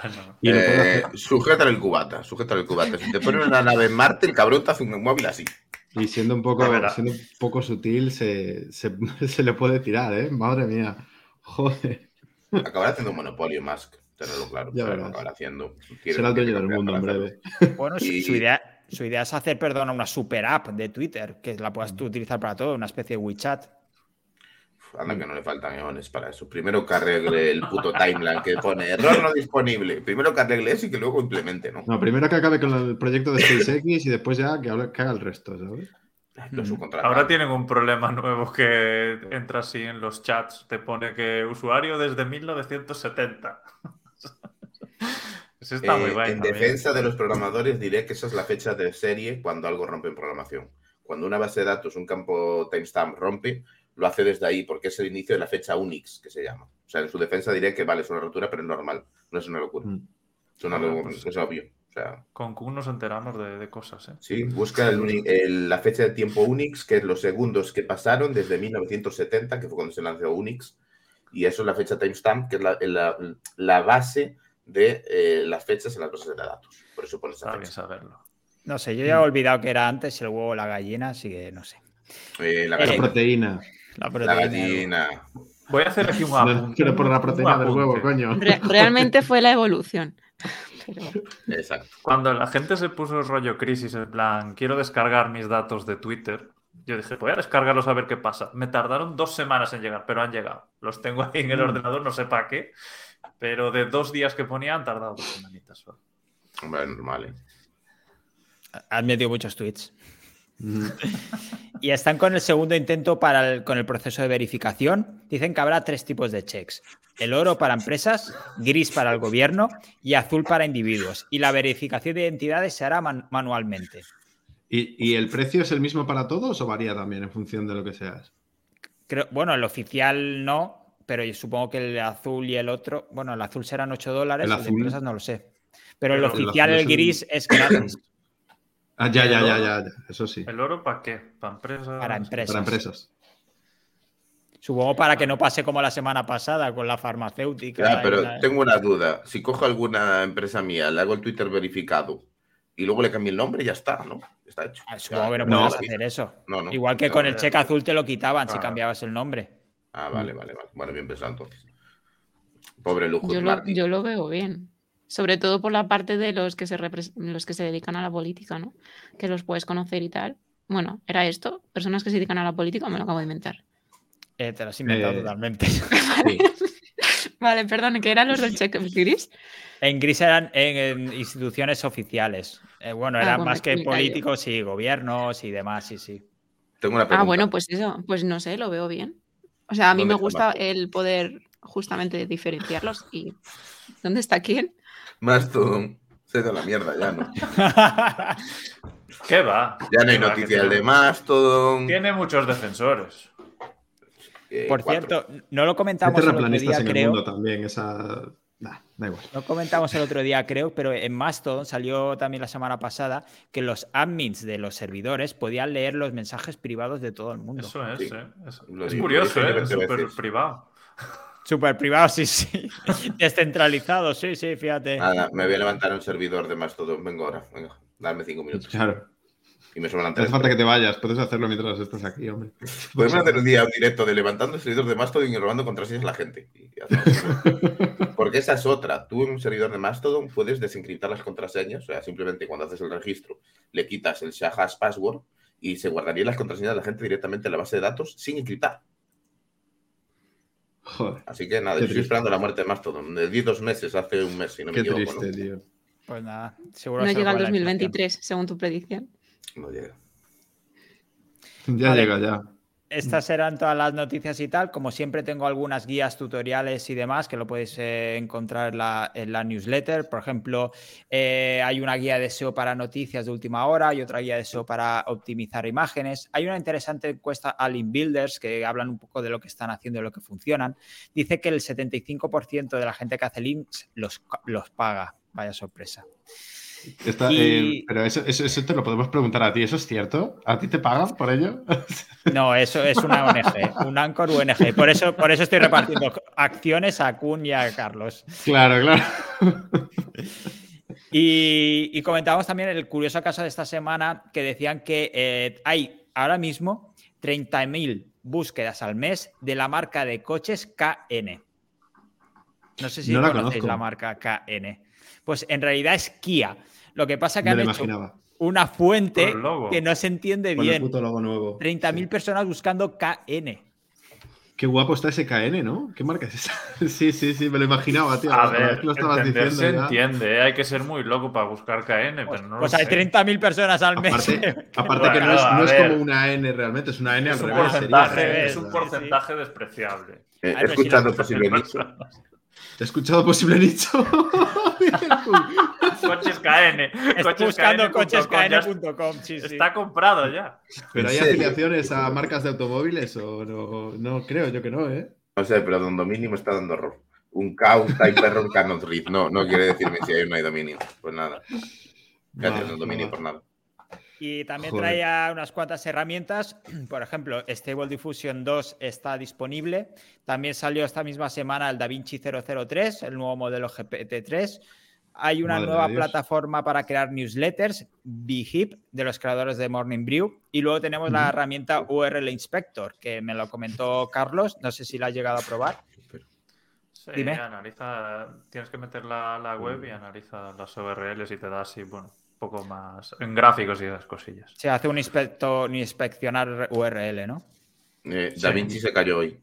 Bueno, Eh, sujétale el cubata, sujétale el cubata. Si te ponen una nave en Marte, el cabrón te hace un móvil así. Y siendo un poco, siendo un poco sutil, se, se, se le puede tirar, ¿eh? Madre mía. Joder. Acabará haciendo un monopolio Musk, tenerlo claro. Ya verás. acabará haciendo. Será el dueño del mundo en breve. Bueno, Y- su idea, su idea es hacer, perdona, una super app de Twitter, que la puedas tú utilizar para todo, una especie de WeChat. Anda que no le faltan eones para eso. Primero que arregle el puto timeline que pone error no disponible. Primero que arregle eso y que luego implemente, ¿no? No, primero que acabe con el proyecto de SpaceX y después ya que, haga el resto, ¿sabes? Los subcontratados. Ahora tienen un problema nuevo que entra así en los chats. Te pone que usuario desde 1970. Eso está Eh, muy guay. en también. defensa de los programadores diré que esa es la fecha de serie cuando algo rompe en programación. Cuando una base de datos, un campo timestamp rompe, lo hace desde ahí porque es el inicio de la fecha Unix, que se llama. O sea, en su defensa diré que vale, es una rotura, pero es normal, no es una locura. Mm. Es, una Bueno, locura, pues- es obvio. O sea, Con Q nos enteramos de, de cosas, ¿eh? sí, busca el uni- el- la fecha de tiempo Unix, que es los segundos que pasaron desde 1970, que fue cuando se lanzó Unix, y eso es la fecha timestamp, que es la, la- la base de eh, las fechas en las bases de datos. Por eso pone esa fecha. saberlo. No sé, yo ya he olvidado que era antes el huevo o la gallina, así que no sé. Eh, la Eh, La proteína. La gallina. Voy a hacer aquí un apunte. pero por la proteína del huevo, coño. Re- realmente fue la evolución. Pero Exacto. Cuando la gente se puso rollo crisis, en plan, quiero descargar mis datos de Twitter, yo dije, voy a descargarlos a ver qué pasa. Me tardaron dos semanas en llegar, pero han llegado. Los tengo ahí en el Mm. ordenador, no sé para qué, pero de dos días que ponía han tardado dos semanitas solo. Hombre, normal, ¿eh? Has metido muchos tweets. Y están con el segundo intento para el- con el proceso de verificación. Dicen que habrá tres tipos de checks. El oro para empresas, gris para el gobierno y azul para individuos. Y la verificación de identidades se hará man- manualmente. ¿Y, y el precio es el mismo para todos o varía también en función de lo que seas? Creo, bueno, el oficial no, pero yo supongo que el azul y el otro, bueno, el azul serán 8 dólares, El azul- empresas no lo sé. Pero el Pero el oficial, azul el es el- gris, es gratis Ah, ya, ya, ¿El ya, ya, ya, eso sí. ¿El oro para qué? ¿Para empresas? para empresas. Para empresas. Supongo para que no pase como la semana pasada con la farmacéutica. Ya, pero la- tengo una duda. Si cojo alguna empresa mía, le hago el Twitter verificado y luego le cambio el nombre, ya está, ¿no? Está hecho. Ah, Supongo que no, No. puedes hacer eso. No, no. Igual que No, con el no. cheque azul te lo quitaban si Claro. cambiabas el nombre. Ah, vale, vale, vale. Bueno, bien pensado entonces. Pobre lujo. yo lo, yo lo veo bien. Sobre todo por la parte de los que se los que se dedican a la política, ¿no? Que los puedes conocer y tal. Bueno, ¿era esto? ¿Personas que se dedican a la política o me lo acabo de inventar? Eh, te lo has inventado Eh, totalmente. Sí. Vale, perdón, ¿qué eran los del cheque gris? En gris eran en, en instituciones oficiales. Eh, bueno, Ah, eran bueno, más que políticos y gobiernos y demás, sí, sí. Tengo una pregunta. Ah, bueno, pues eso, pues no sé, lo veo bien. O sea, a mí ¿Dónde me gusta el poder justamente diferenciarlos y ¿dónde está quién? Mastodon. Se ha ido a la mierda ya, ¿no? ¿Qué va? Ya no hay ¿Qué va? noticia Que del de tiene- Mastodon. Tiene muchos defensores. Eh, Por cuatro. cierto, no lo comentamos el otro día, en el creo. mundo también, esa... Nah, da igual. No comentamos el otro día, creo, pero en Mastodon salió también la semana pasada que los admins de los servidores podían leer los mensajes privados de todo el mundo. Eso es, Sí. ¿eh? Es, curioso, ¿eh? Es 20 súper privado. Súper privado, sí, sí. Descentralizado, sí, sí, fíjate. Nada, me voy a levantar un servidor de Mastodon. Vengo ahora. Venga, dame cinco minutos. Claro. Y me sobran No tres. hace falta que te vayas, puedes hacerlo mientras estás aquí, hombre. Podemos hacer un día un directo de levantando el servidor de Mastodon y robando contraseñas a la gente. Porque esa es otra. Tú en un servidor de Mastodon puedes desencriptar las contraseñas. O sea, simplemente cuando haces el registro le quitas el Shahas password y se guardarían las contraseñas de la gente directamente en la base de datos sin encriptar. Joder, Así que nada, Qué yo estoy triste. esperando la muerte de Mastodon. De 10 dos meses, hace un mes, si no me qué equivoco. ¿no? triste, tío. Pues nada, seguro No llega inflación. 2023, según tu predicción. No llega. Ya Vale. llega, ya. Estas eran todas las noticias y tal. Como siempre, tengo algunas guías, tutoriales y demás que lo podéis eh, encontrar en la, en la newsletter. Por ejemplo, eh, hay una guía de SEO para noticias de última hora y otra guía de SEO para optimizar imágenes. Hay una interesante encuesta a Link Builders que hablan un poco de lo que están haciendo y lo que funcionan. Dice que el 75% de la gente que hace links los, los paga. Vaya sorpresa. Y- eh, pero eso, eso, eso te lo podemos preguntar a ti, ¿eso es cierto? ¿A ti te pagan por ello? No, eso es una ONG, un Anchor UNG. Por eso, por eso estoy repartiendo acciones a Kun y a Carlos. claro, claro. Y, y comentábamos también el curioso caso de esta semana que decían que eh, hay ahora mismo 30.000 búsquedas al mes de la marca de coches KN. No sé si No la conocéis conozco. la marca KN. Pues en realidad es Kia. Lo que pasa que Me lo han hecho imaginaba. una fuente que no se entiende Con el bien. puto logo nuevo. 30.000 Sí. personas buscando KN. Qué guapo está ese KN, ¿no? ¿Qué marca es esa? sí, sí, sí, me lo imaginaba, tío. A ver, lo estabas se diciendo ya. entiende, ¿eh? hay que ser muy loco para buscar KN, Pues, pero no pues lo hay sé. 30.000 personas al mes. Aparte, aparte que no es, no como una N realmente, es una N Es al un revés. es un sí. porcentaje despreciable. Eh, Ay, he He escuchado posible nicho. Coches KN. Estoy buscando cocheskn.com. Sí, sí. Está comprado ya. ¿Pero hay afiliaciones a marcas de automóviles o no? No creo, yo que no, ¿eh? No sé, pero Don Dominio me está dando error. Un cow type error cannot read. No, no quiere decirme si hay o no hay dominio. Pues nada. Gracias, Don Dominio, por nada. Y también Joder. traía unas cuantas herramientas. Por ejemplo, Stable Diffusion 2 está disponible. También salió esta misma semana el DaVinci 003, el nuevo modelo GPT-3. Hay una Madre nueva plataforma para crear newsletters, Behip, de los creadores de Morning Brew. Y luego tenemos la herramienta URL Inspector, que me lo comentó Carlos. No sé si la ha llegado a probar. Sí, Dime. analiza, tienes que meter la, la web y analiza las URLs y te da así, bueno, poco más en gráficos y esas cosillas. Se hace un, inspecto, un inspeccionar URL, ¿no? Eh, Sí. Da Vinci se cayó hoy.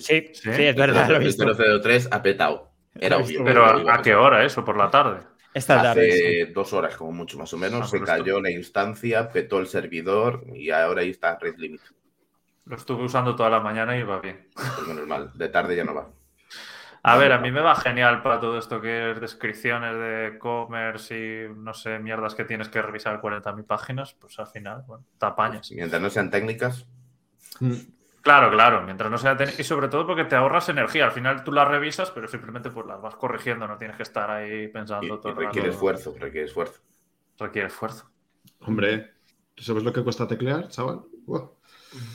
Sí, Sí. sí, es verdad, lo he El visto. 003 ha petado. Era obvio. Pero ¿a, a qué hora eso? ¿Por la tarde? Esta tarde. sí. Hace dos horas, como mucho, más o menos. Ah, se esto- cayó la instancia, petó el servidor y ahora ahí está Red Limit. Lo estuve usando toda la mañana y va bien. Pues menos mal. De tarde ya no va. A ver, a mí me va genial para todo esto que es descripciones de e-commerce y no sé, mierdas que tienes que revisar 40.000 páginas, pues al final, bueno, te apañas. Mientras no sean técnicas, Mm. Claro, claro, mientras no sea... Y sobre todo porque te ahorras energía. Al final tú las revisas, pero simplemente pues las vas corrigiendo, no tienes que estar ahí y, pensando y todo el requiere rato. esfuerzo, requiere esfuerzo. Requiere esfuerzo. Hombre, ¿tú sabes lo que cuesta teclear, chaval? Buah.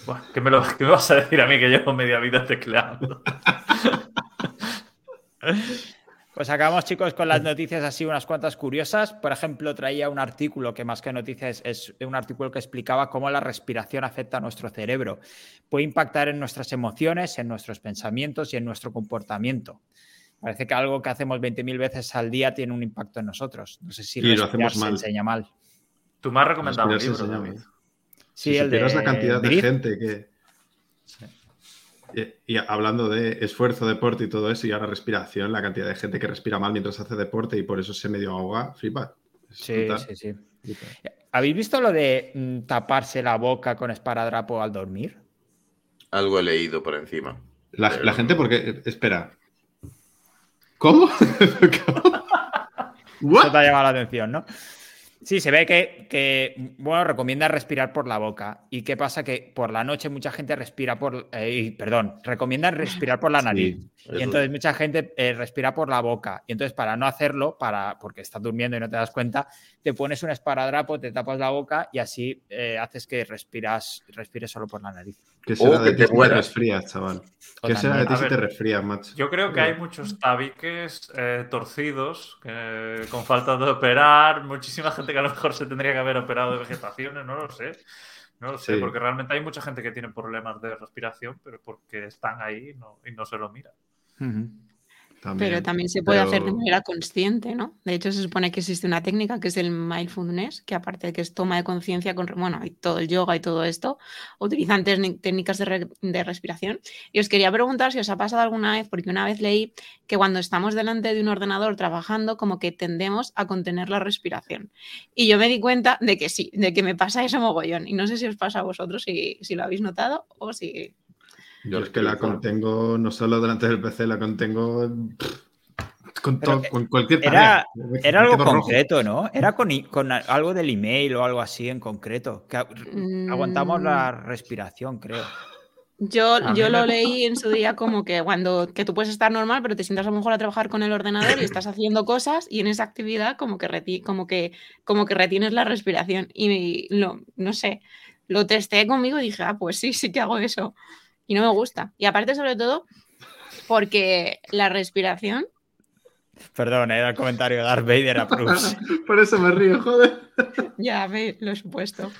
Buah, ¿qué, me lo- qué me vas a decir a mí que llevo media vida tecleando? Pues acabamos, chicos, con las noticias así, unas cuantas curiosas. Por ejemplo, traía un artículo que más que noticias es un artículo que explicaba cómo la respiración afecta a nuestro cerebro. Puede impactar en nuestras emociones, en nuestros pensamientos y en nuestro comportamiento. Parece que algo que hacemos 20.000 veces al día tiene un impacto en nosotros. No sé si Y lo hacemos mal. enseña mal. Tú me has recomendado un libro, David. Sí, si el de la cantidad de Drift. gente que. Y, y hablando de esfuerzo, deporte y todo eso, y ahora respiración, la cantidad de gente que respira mal mientras hace deporte y por eso se medio ahoga, flipa. Sí, sí, sí. ¿Habéis visto lo de mm, taparse la boca con esparadrapo al dormir? Algo he leído por encima. La, Pero- la gente, porque. Espera. ¿Cómo? ¿Cómo? What? Eso te ha llamado la atención, ¿no? Sí, se ve que, que, bueno, recomienda respirar por la boca. ¿Y qué pasa? Que por la noche mucha gente respira por, eh, perdón, recomienda respirar por la nariz. Y entonces mucha gente eh, respira por la boca. Y entonces para no hacerlo, para, porque estás durmiendo y no te das cuenta, te pones un esparadrapo, te tapas la boca y así eh, haces que respiras, respires solo por la nariz. ¿Qué será Oh, de que ti te si te resfrías, chaval? ¿Qué será de ti si te resfrías, macho? Yo creo que hay muchos tabiques eh, torcidos con falta de operar, muchísima gente que a lo mejor se tendría que haber operado de vegetaciones, no lo sé. No lo sé, Sí. porque realmente hay mucha gente que tiene problemas de respiración, pero porque están ahí no- y no se lo miran. También. Pero también se puede Pero- hacer de manera consciente, ¿no? De hecho, se supone que existe una técnica que es el mindfulness, que aparte de que es toma de conciencia con, bueno, y todo el yoga y todo esto, utilizan técni- técnicas de, re- de respiración. Y os quería preguntar si os ha pasado alguna vez, porque una vez leí que cuando estamos delante de un ordenador trabajando, como que tendemos a contener la respiración. Y yo me di cuenta de que sí, de que me pasa eso mogollón. Y no sé si os pasa a vosotros, si, si lo habéis notado o si... Yo es que la contengo, no solo delante del PC, la contengo pff, con, todo- con cualquier era- tarea. Era me algo quedo rojo. concreto, ¿no? Era con, con algo del email o algo así en concreto. Que a- aguantamos Mm. la respiración, creo. Yo, A yo lo me- leí en su día como que cuando que tú puedes estar normal, pero te sientas a lo mejor a trabajar con el ordenador y estás haciendo cosas y en esa actividad como que, reti- como que, como que retienes la respiración. Y lo, no sé, lo testé conmigo y dije, ah, pues sí, sí que hago eso. Y no me gusta. Y aparte, sobre todo, porque la respiración, Perdón, era el comentario de Darth Vader a Proust. Por eso me río, joder. ya me lo he supuesto.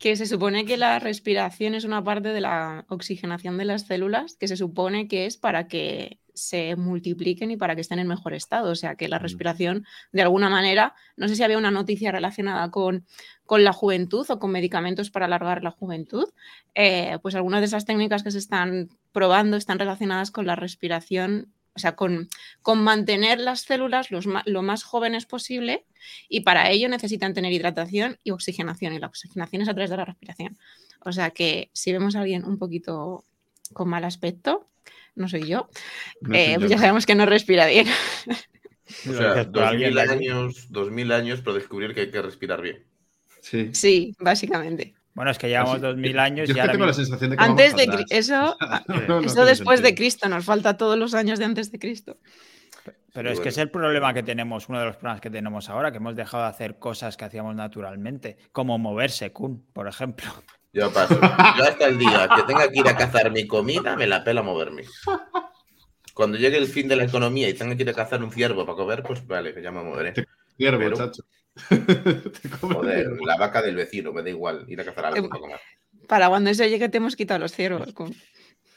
Que se supone que la respiración es una parte de la oxigenación de las células, que se supone que es para que se multipliquen y para que estén en mejor estado. O sea, que la respiración, de alguna manera, no sé si había una noticia relacionada con, con la juventud o con medicamentos para alargar la juventud, eh, pues algunas de esas técnicas que se están probando están relacionadas con la respiración, o sea, con, con mantener las células los lo más jóvenes posible y para ello necesitan tener hidratación y oxigenación y la oxigenación es a través de la respiración. O sea que si vemos a alguien un poquito con mal aspecto, no soy yo, No eh, soy pues yo. ya sabemos que no respira bien. O sea, dices por alguien 2000 de aquí. años, 2000 años para descubrir que hay que respirar bien. Sí. Sí, básicamente. Bueno, es que llevamos Así- 2000 yo- años Yo y es que ahora tengo la mismo- sensación de que Antes vamos de eso, No, no eso después de. Cristo, nos falta todos los años de antes de Cristo. Pero es que es el problema que tenemos, uno de los problemas que tenemos ahora, que hemos dejado de hacer cosas que hacíamos naturalmente, como moverse, Kun, por ejemplo. Yo paso. Yo hasta el día que tenga que ir a cazar mi comida, me la pela moverme. Cuando llegue el fin de la economía y tenga que ir a cazar un ciervo para comer, pues vale, que ya me moveré. Ciervo, Pero- chacho. Joder, la vaca del vecino, me da igual ir a cazar algo para comer. Para cuando eso llegue te hemos quitado los ciervos.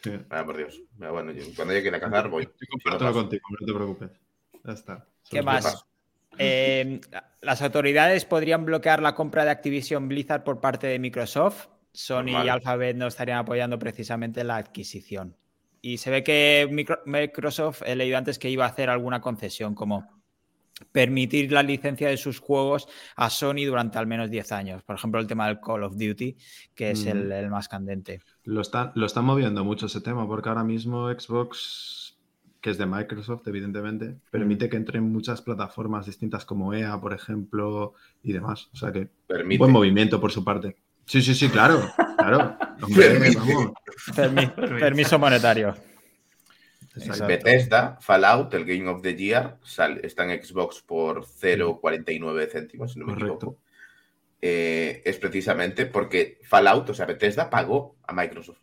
Sí. Ah, por Dios. Ah, Bueno, yo- cuando llegue a ir a cazar, voy. Yo comparto paso. contigo, no te preocupes. Ya está. ¿Qué más? Eh, las autoridades podrían bloquear la compra de Activision Blizzard por parte de Microsoft. Sony Normal. y Alphabet no estarían apoyando precisamente la adquisición. Y se ve que Micro- Microsoft, he leído antes que iba a hacer alguna concesión, como permitir la licencia de sus juegos a Sony durante al menos 10 años. Por ejemplo, el tema del Call of Duty, que es el, más candente. Lo están, lo están moviendo mucho ese tema, porque ahora mismo Xbox, que es de Microsoft, evidentemente, permite que entren muchas plataformas distintas como EA, por ejemplo, y demás. O sea que Permite. buen movimiento por su parte. Sí, sí, sí, claro, claro. Hombre, permiso monetario. Exacto. Bethesda, Fallout, el Game of the Year, sal- está en Xbox por 0,49 céntimos, si no me Correcto. equivoco. Eh, es precisamente porque Fallout, o sea, Bethesda pagó a Microsoft.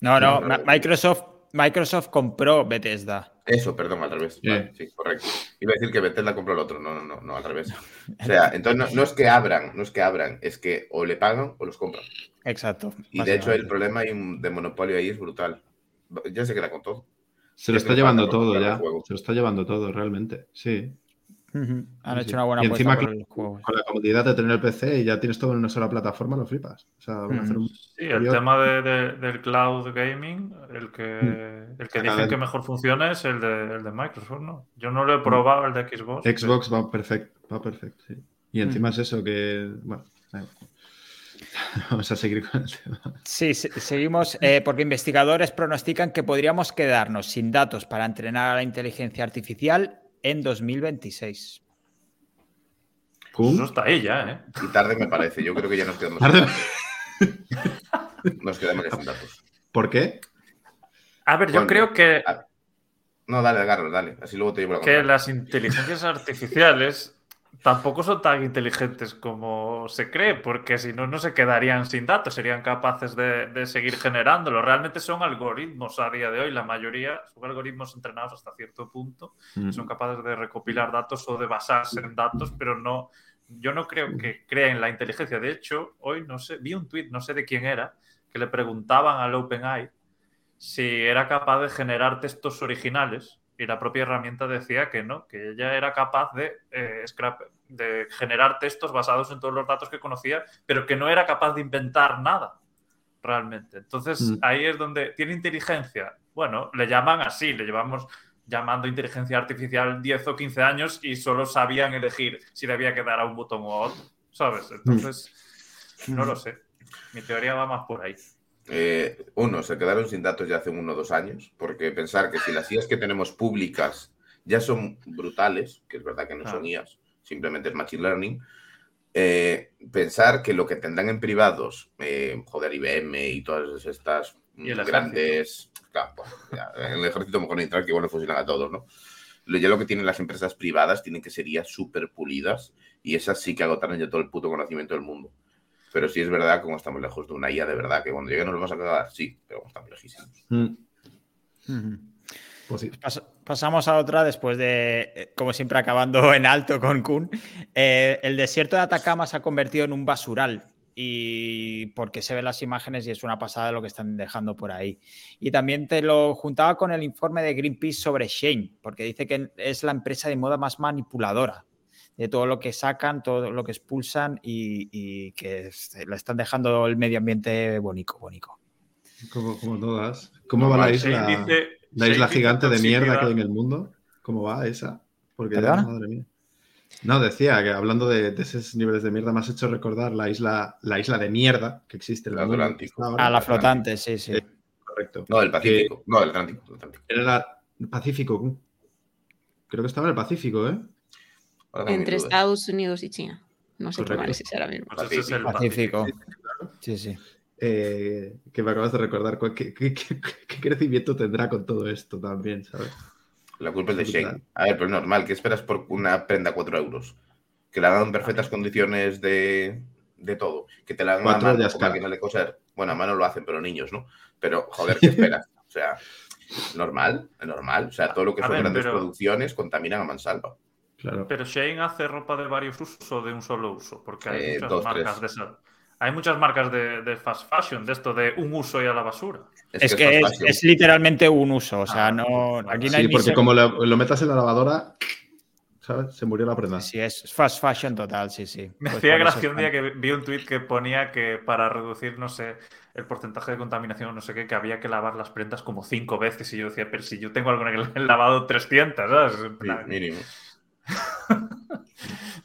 No, no. Microsoft, Microsoft compró Bethesda. Eso, perdón, al revés. Sí. Vale, sí, correcto. Iba a decir que Bethesda compró el otro. No, no, no, no, al revés. O sea, entonces no, no es que abran, no es que abran, es que o le pagan o los compran. Exacto. Y de hecho el problema de monopolio ahí es brutal. Ya se queda con todo. Se lo Es está llevando todo ya. Se lo está llevando todo, realmente. Sí. Han Sí, hecho sí. una buena Y encima por que- los juegos. Con la comodidad de tener el PC y ya tienes todo en una sola plataforma, lo flipas. O sea, van a hacer un- Sí, el tema de- de- del cloud gaming, el que, Mm. el que dicen que mejor funciona es el de, el de Microsoft, ¿no? Yo no lo he probado, el de Xbox. Xbox va perfecto, va perfecto, sí. Y encima es eso que, bueno. vamos a seguir con el tema. Sí, se- seguimos eh, porque investigadores pronostican que podríamos quedarnos sin datos para entrenar a la inteligencia artificial en 2026. ¿Cum? Eso está ahí ya, ¿eh? Y tarde me parece. Yo creo que ya nos quedamos Tarde. sin datos. Nos quedamos sin datos. ¿Por qué? A ver, yo Bueno, creo que, No, dale, Carlos, dale. Así luego te llevo la que las inteligencias artificiales tampoco son tan inteligentes como se cree, porque si no, no se quedarían sin datos, serían capaces de, de seguir generándolo. Realmente son algoritmos a día de hoy, la mayoría son algoritmos entrenados hasta cierto punto, Mm. son capaces de recopilar datos o de basarse en datos, pero no, yo no creo que creen la inteligencia. De hecho, hoy no sé, vi un tuit, no sé de quién era, que le preguntaban al OpenAI si era capaz de generar textos originales y la propia herramienta decía que no, que ella era capaz de, eh, scrap- de generar textos basados en todos los datos que conocía, pero que no era capaz de inventar nada realmente. Entonces Mm. ahí es donde tiene inteligencia. Bueno, le llaman así, le llevamos llamando inteligencia artificial 10 o 15 años y solo sabían elegir si debía quedar a un botón o a otro, ¿sabes? Entonces, no lo sé. Mi teoría va más por ahí. Eh, uno, se quedaron sin datos ya hace uno o dos años, porque pensar que si las IAs que tenemos públicas ya son brutales, que es verdad que no son. IAs, simplemente es Machine Learning, eh, pensar que lo que tendrán en privados, eh, joder, IBM y todas estas Y el grandes... Claro, pues, ya, en el ejército mejor entrar que igual nos fusilan a todos, ¿no? Lo- Ya lo que tienen las empresas privadas tienen que ser IAs súper pulidas y esas sí que agotaron ya todo el puto conocimiento del mundo. Pero sí es verdad, como estamos lejos de una IA de verdad, que cuando llegue nos vamos a cagar, sí, pero estamos lejísimos. Mm. Pues sí. Pas- pasamos a otra después de, eh, como siempre, acabando en alto con Kun. Eh, el desierto de Atacama se ha convertido en un basural. y porque se ven las imágenes y es una pasada lo que están dejando por ahí. Y también te lo juntaba con el informe de Greenpeace sobre Shane, porque dice que es la empresa de moda más manipuladora de todo lo que sacan, todo lo que expulsan y, y que le están dejando el medio ambiente bonito, bonito. Como, como todas. ¿Cómo va la isla, dice- la isla gigante de mierda que hay en el mundo? ¿Cómo va esa? Porque madre mía. No, decía que hablando de, de esos niveles de mierda, me has hecho recordar la isla, la isla de mierda que existe en el. Atlántico. Ahora. A la flotante, sí, sí. Eh, Correcto. No, el Pacífico. No, el Atlántico. el Atlántico. Era la- el Pacífico. Creo que estaba en el Pacífico, ¿eh? Entre. Estados Unidos y China. No sé qué Correcto. mar es ese ahora mismo. Es el Pacífico. Sí, sí. Eh, que me acabas de recordar. ¿Qué, qué- qué- qué crecimiento tendrá con todo esto también, ¿sabes? La culpa es de. Shane. A ver, pero es normal. ¿Qué esperas por una prenda a 4 euros? Que la hagan en perfectas condiciones de, de todo. Que te la hagan a mano, con máquina de coser. Bueno, a mano lo hacen, pero niños, ¿no? Pero, joder, ¿qué esperas? O sea, normal, normal. O sea, todo lo que A son ver, grandes pero- producciones contaminan a mansalva. Claro. Pero Shane hace ropa de varios usos o de un solo uso, porque hay Eh, muchas dos, marcas tres. de esa- Hay muchas marcas de, de fast fashion, de esto de un uso y a la basura. Es que es, fast fashion. es literalmente un uso, o sea, Ah, no, aquí no hay Sí, ni porque se- como lo, lo metas en la lavadora, ¿sabes? Se murió la prenda. Sí, es fast fashion total, sí, sí. Me Pues hacía gracia un día que vi un tuit que ponía que para reducir, no sé, el porcentaje de contaminación, no sé qué, que había que lavar las prendas como cinco veces. Y yo decía, pero si yo tengo alguna que le he lavado 300, ¿sabes? Sí, mínimo.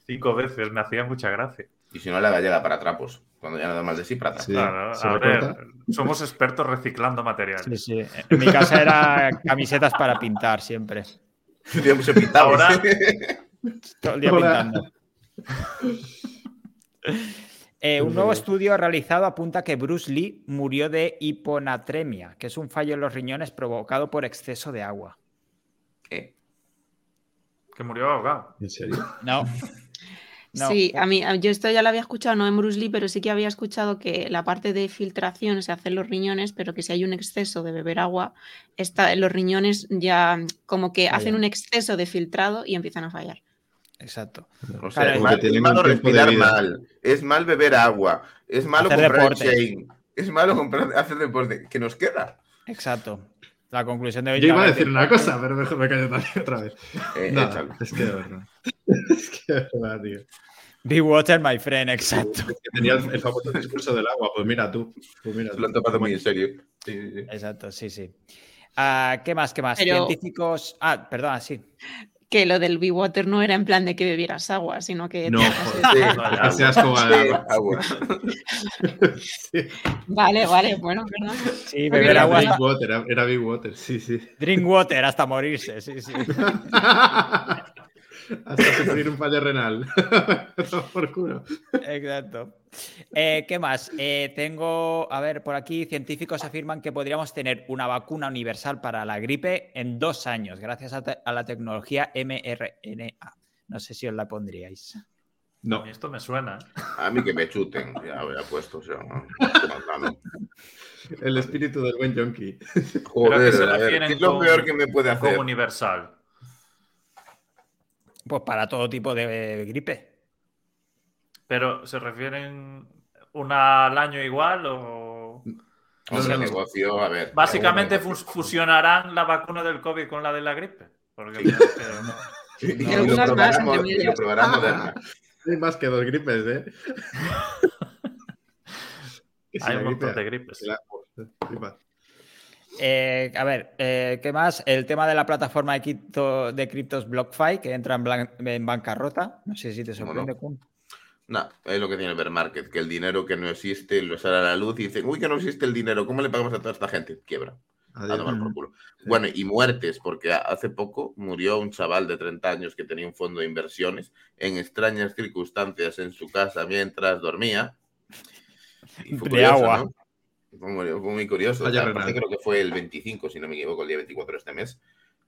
cinco veces, me hacía mucha gracia. Y si no, la gallega para trapos. Cuando ya nada más de sí, para trapos. Sí, Claro, ¿se a ver, somos expertos reciclando materiales. Sí, sí. En mi casa era camisetas para pintar siempre. Ahora- Todo el día Hola. pintando. Eh, un nuevo estudio realizado apunta que Bruce Lee murió de hiponatremia, que es un fallo en los riñones provocado por exceso de agua. ¿Qué? Que murió ahogado. ¿En serio? No. No. Sí, a mí, yo esto ya lo había escuchado, no en Bruce Lee, pero sí que había escuchado que la parte de filtración se hace en los riñones, pero que si hay un exceso de beber agua, está, los riñones ya como que hacen un exceso de filtrado y empiezan a fallar. Exacto. O sea, Claro, es, mal, que es malo respirar mal. Es mal beber agua. Es malo Hacer comprar deporte. Shane. Es malo comprar, hacer deporte. ¿Qué nos queda? Exacto. La conclusión de hoy Yo iba a decir una cosa, pero mejor me callo también otra vez. Eh, No, es que de verdad. Es que de verdad, tío. Be water, my friend, exacto. Es que tenía el, el famoso discurso del agua. Pues mira tú. Pues mira Se lo han tú. tomado muy en serio. Sí, sí, sí. Exacto, sí, sí. Ah, ¿Qué más? ¿Qué más? Pero- Científicos. Ah, perdona, sí. Que lo del Be Water no era en plan de que bebieras agua, sino que... No, te- joder. Seas como Sí, agua. agua. Vale, vale, bueno, perdón. Sí, beber Era agua. Big Water, era- era Big Water, sí, sí. Drink water hasta morirse, sí, sí. Hasta sufrir un fallo renal. Por culo. Exacto. Eh, ¿Qué más? Eh, tengo, a ver, por aquí científicos afirman que podríamos tener una vacuna universal para la gripe en dos años, gracias a, te- a la tecnología mRNA. No sé si os la pondríais. A No, mí esto me suena. A mí que me chuten. Ya había puesto. O sea, no. el espíritu del buen yonki. Joder, qué se a ver, refieren ¿qué es lo peor que me puede hacer? Como universal. Pues para todo tipo de gripe. Pero ¿se refieren una al año igual o...? O sea, No, no, no. negocio, a ver. Básicamente fusionarán la vacuna del COVID con la de la gripe. Porque es que no- Y Y lo algunas más, y lo Moderna. Hay más que dos gripes, ¿eh? Si Hay un montón gripe- de gripes. la- gripa. Eh, a ver, eh, ¿qué más? El tema de la plataforma de, cripto- de criptos BlockFi que entra en, blan- en bancarrota. No sé si te ¿Cómo sorprende, no? Kun. No, es lo que tiene el bear market, que el dinero que no existe lo sale a la luz y dicen, uy, que no existe el dinero, ¿cómo le pagamos a toda esta gente? Quiebra, a tomar por culo. Bueno, y muertes, porque hace poco murió un chaval de 30 años que tenía un fondo de inversiones en extrañas circunstancias en su casa mientras dormía. Y fue De curioso, agua. ¿no? Fue muy, fue muy curioso. O sea, creo que fue el 25, si no me equivoco, el día 24 de este mes.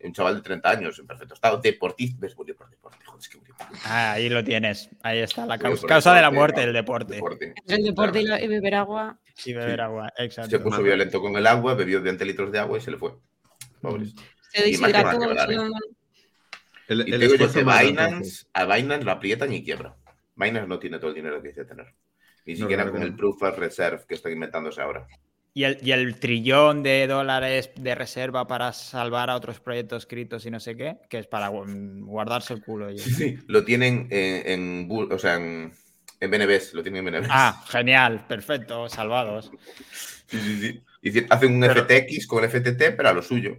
Un chaval de 30 años, en perfecto estado, deportista. ¿Ves? Murió por deporte. Joder, es que murió por deporte. Ah, ahí lo tienes. Ahí está la causa, de la muerte, el deporte. Deporte. El deporte y, la- y beber agua. Y beber Sí. agua, Se exacto. puso violento con el agua, bebió 20 litros de agua y se le fue. Pobres. Se Y deshidrató. El, Y el te digo yo que Binance, a Binance lo aprietan y quiebra. Binance no tiene todo el dinero que dice tener. Ni No siquiera con el. Proof of Reserve que están inventándose ahora. Y el, y el trillón de dólares de reserva para salvar a otros proyectos escritos y no sé qué, que es para gu- guardarse el culo. ellos. Sí, lo tienen en, en bu- o sea, en, en BNBs, lo tienen en BNBs. Ah, genial, perfecto, salvados. Sí, sí, sí. Y hacen un Pero- FTX con FTT, pero a lo suyo.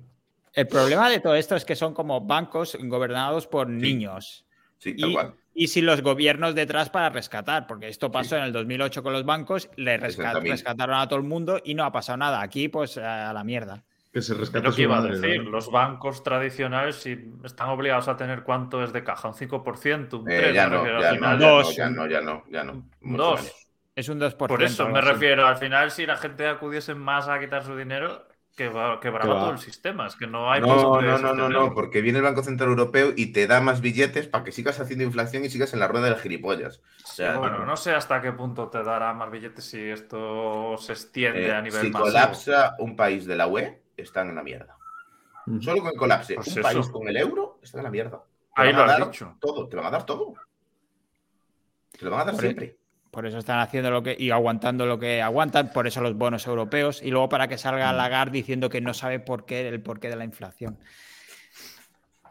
El problema de todo esto es que son como bancos gobernados por niños. Sí, tal Y, cual. Y sin los gobiernos detrás para rescatar, porque esto pasó en el 2008 con los bancos, le resca- 60.000. rescataron a todo el mundo y no ha pasado nada. Aquí, pues a la mierda. Que se rescata lo que iba a decir. ¿no? Los bancos tradicionales sí están obligados a tener cuánto es de caja, un 5%, un 3%. Eh, ya me no, refiero, ya al no, final. ya no, Dos. ya no, ya no, ya no. Mucho Dos. Es un 2%. Por eso me refiero. Al final, si la gente acudiese más a quitar su dinero, quebraba Que todo el sistema. Es que no hay No, no, de no, no, no, porque viene el Banco Central Europeo y te da más billetes para que sigas haciendo inflación y sigas en la rueda del gilipollas. O sea, Bueno, no sé hasta qué punto te dará más billetes si esto se extiende eh, a nivel si masivo. colapsa un país de la UE, están en la mierda. Solo con que colapse Pues un eso. país con el euro, están en la mierda. Te Ahí van a lo has dicho. Todo, te lo van a dar todo. Te lo van a dar Por siempre. Por eso están haciendo lo que y aguantando lo que aguantan, por eso los bonos europeos y luego para que salga Lagarde diciendo que no sabe por qué el porqué de la inflación.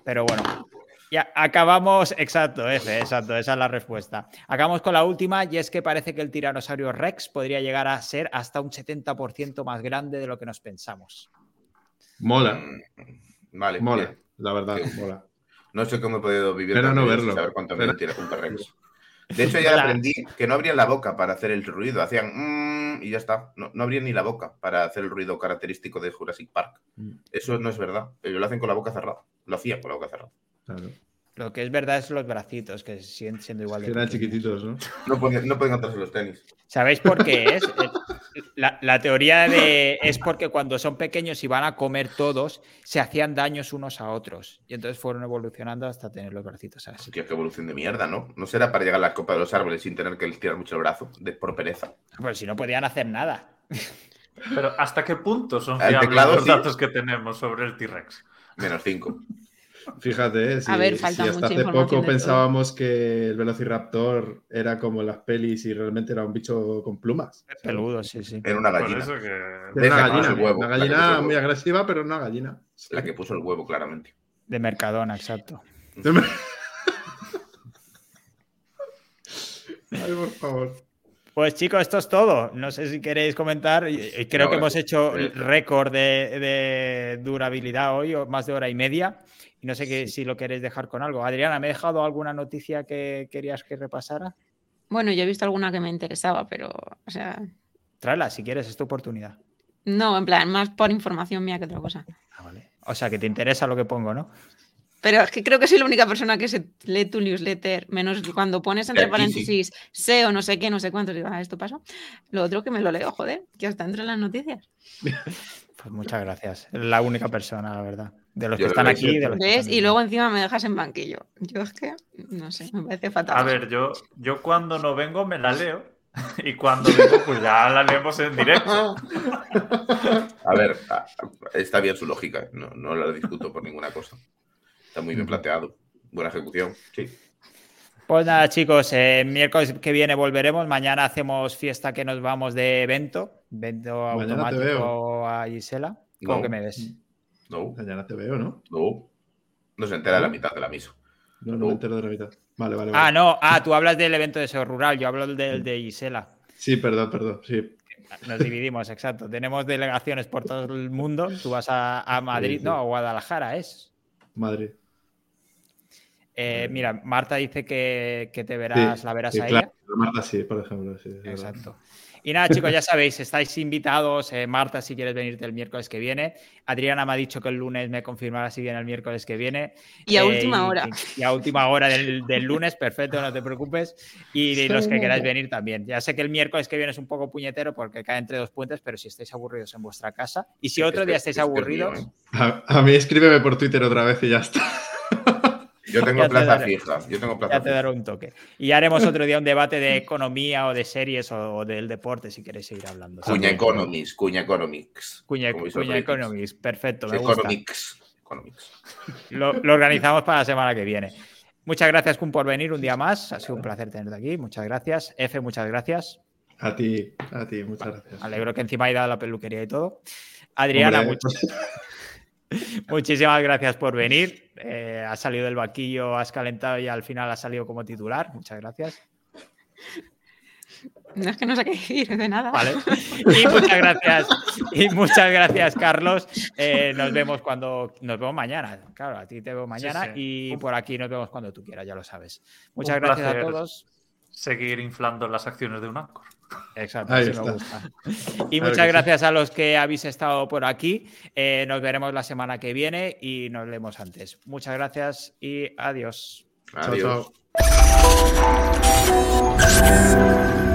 Pero bueno, ya acabamos, exacto, F, exacto, esa es la respuesta. Acabamos con la última y es que parece que el tiranosaurio Rex podría llegar a ser hasta un 70% más grande de lo que nos pensamos. Mola, Mm, Vale, mola, bien. la verdad, Sí. mola. No sé cómo he podido vivir Pero no sin verlo. saber cuánto Pero- tiene un T-Rex. De hecho, ya La- aprendí que no abrían la boca para hacer el ruido. Hacían "Mm", y ya está. No, no abrían ni la boca para hacer el ruido característico de Jurassic Park. Mm. Eso no es verdad. Ellos lo hacen con la boca cerrada. Lo hacían con la boca cerrada. Claro. Lo que es verdad es los bracitos, que siguen siendo igual de Que eran pequeños. chiquititos, ¿no? No pueden, no pueden atarse los tenis. ¿Sabéis por qué es? La, la teoría de es porque cuando son pequeños y van a comer todos, se hacían daños unos a otros. Y entonces fueron evolucionando hasta tener los bracitos así. Hostia, qué evolución de mierda, ¿no? No será para llegar a la copa de los árboles sin tener que les tirar mucho el brazo, de, por pereza. Pues si no podían hacer nada. Pero ¿hasta qué punto son fiables teclado, los sí. datos que tenemos sobre el T-Rex? Menos cinco. Fíjate, eh, si, A ver, si falta hasta mucha hace poco pensábamos que el Velociraptor era como las pelis y realmente era un bicho con plumas. Peludo, sí, sí. Era una gallina. eso que. Era Deja una gallina, el huevo, una gallina el muy agresiva, pero una gallina. La que puso el huevo, claramente. De Mercadona, exacto. Ay, por favor. Pues chicos, esto es todo. No sé si queréis comentar. Creo No, que hemos eso- hecho eso. récord de, de durabilidad hoy, o más de hora y media. Y no sé que, si lo queréis dejar con algo. Adriana, ¿me he dejado alguna noticia que querías que repasara? Bueno, yo he visto alguna que me interesaba, pero, o sea, Tráela, si quieres, es tu oportunidad. no, en plan, más por información mía que otra cosa. Ah, vale. O sea, que te interesa lo que pongo, ¿no? Pero es que creo que soy la única persona que se lee tu newsletter, menos cuando pones entre sí. paréntesis SEO, no sé qué, no sé cuánto, digo, ah, esto pasó. Lo otro que me lo leo, joder, que hasta entre las noticias. Pues muchas gracias. Es la única persona, la verdad. De los Yo que están aquí. hice. De los que ¿Ves? están- Y luego encima me dejas en banquillo. Yo es que, no sé, me parece fatal. A ver, yo, yo cuando no vengo me la leo. Y cuando vengo, pues ya la leemos en directo. A ver, está bien su lógica, no, no la discuto por ninguna cosa. Está muy bien planteado. Buena ejecución, sí. Pues nada, chicos, eh, miércoles que viene volveremos. Mañana hacemos fiesta que nos vamos de evento. Evento Mañana automático a Gisela. ¿Cómo No. que me ves? No, Mañana te veo, ¿no? no. No se entera de la mitad de la misa. No, no No. me entero de la mitad. Vale, vale, Ah, no. Ah, tú hablas del evento de SEO Rural. Yo hablo del de Gisela. Sí, perdón, perdón. Sí. Nos dividimos, exacto. Tenemos delegaciones por todo el mundo. Tú vas a, a Madrid, Sí, sí. no, a Guadalajara, ¿es? Madrid. Eh, mira, Marta dice que, que te verás, Sí, la verás sí, a claro. ella. Marta sí, por ejemplo. Sí, verdad. Y nada, chicos, ya sabéis, estáis invitados. eh, Marta, si quieres venirte el miércoles que viene. Adriana me ha dicho que el lunes me confirmará si viene el miércoles que viene. Y a Eh, última hora. Y, a última hora del, del lunes, perfecto, no te preocupes. Y de los que queráis venir también. Ya sé que el miércoles que viene es un poco puñetero porque cae entre dos puentes, pero si estáis aburridos en vuestra casa. Y si otro día estáis aburridos. A, a mí escríbeme por Twitter otra vez y ya está. Yo tengo te plaza daré. fija. Yo tengo plaza ya te daré un toque. Y ya haremos otro día un debate de economía o de series o, o del deporte si queréis seguir hablando. Cuña Economics, Cuña Economics. Cuña. Economics, perfecto, me gusta. Economics. Economics. Lo, lo organizamos para la semana que viene. Muchas gracias, Kun, por venir un día más. Ha sido un placer tenerte aquí. Muchas gracias. F, muchas gracias. A ti, a ti, muchas gracias. Alegro que encima haya dado la peluquería y todo. Adriana, Hombre, much- muchísimas gracias por venir. Eh, has salido del vaquillo, has calentado y al final has salido como titular. Muchas gracias. No es que no sé qué decir, de nada. Vale. Y muchas gracias. Y muchas gracias, Carlos. Eh, nos vemos cuando. Nos vemos mañana. Claro, a ti te veo mañana sí. y por aquí nos vemos cuando tú quieras, ya lo sabes. Muchas Un gracias a todos. Seguir inflando las acciones de un Anchor. Exacto, Ahí así me gusta. Y Claro muchas sí. gracias a los que habéis estado por aquí. Eh, nos veremos la semana que viene y nos leemos antes. Muchas gracias y adiós. Chao, Adiós. chao.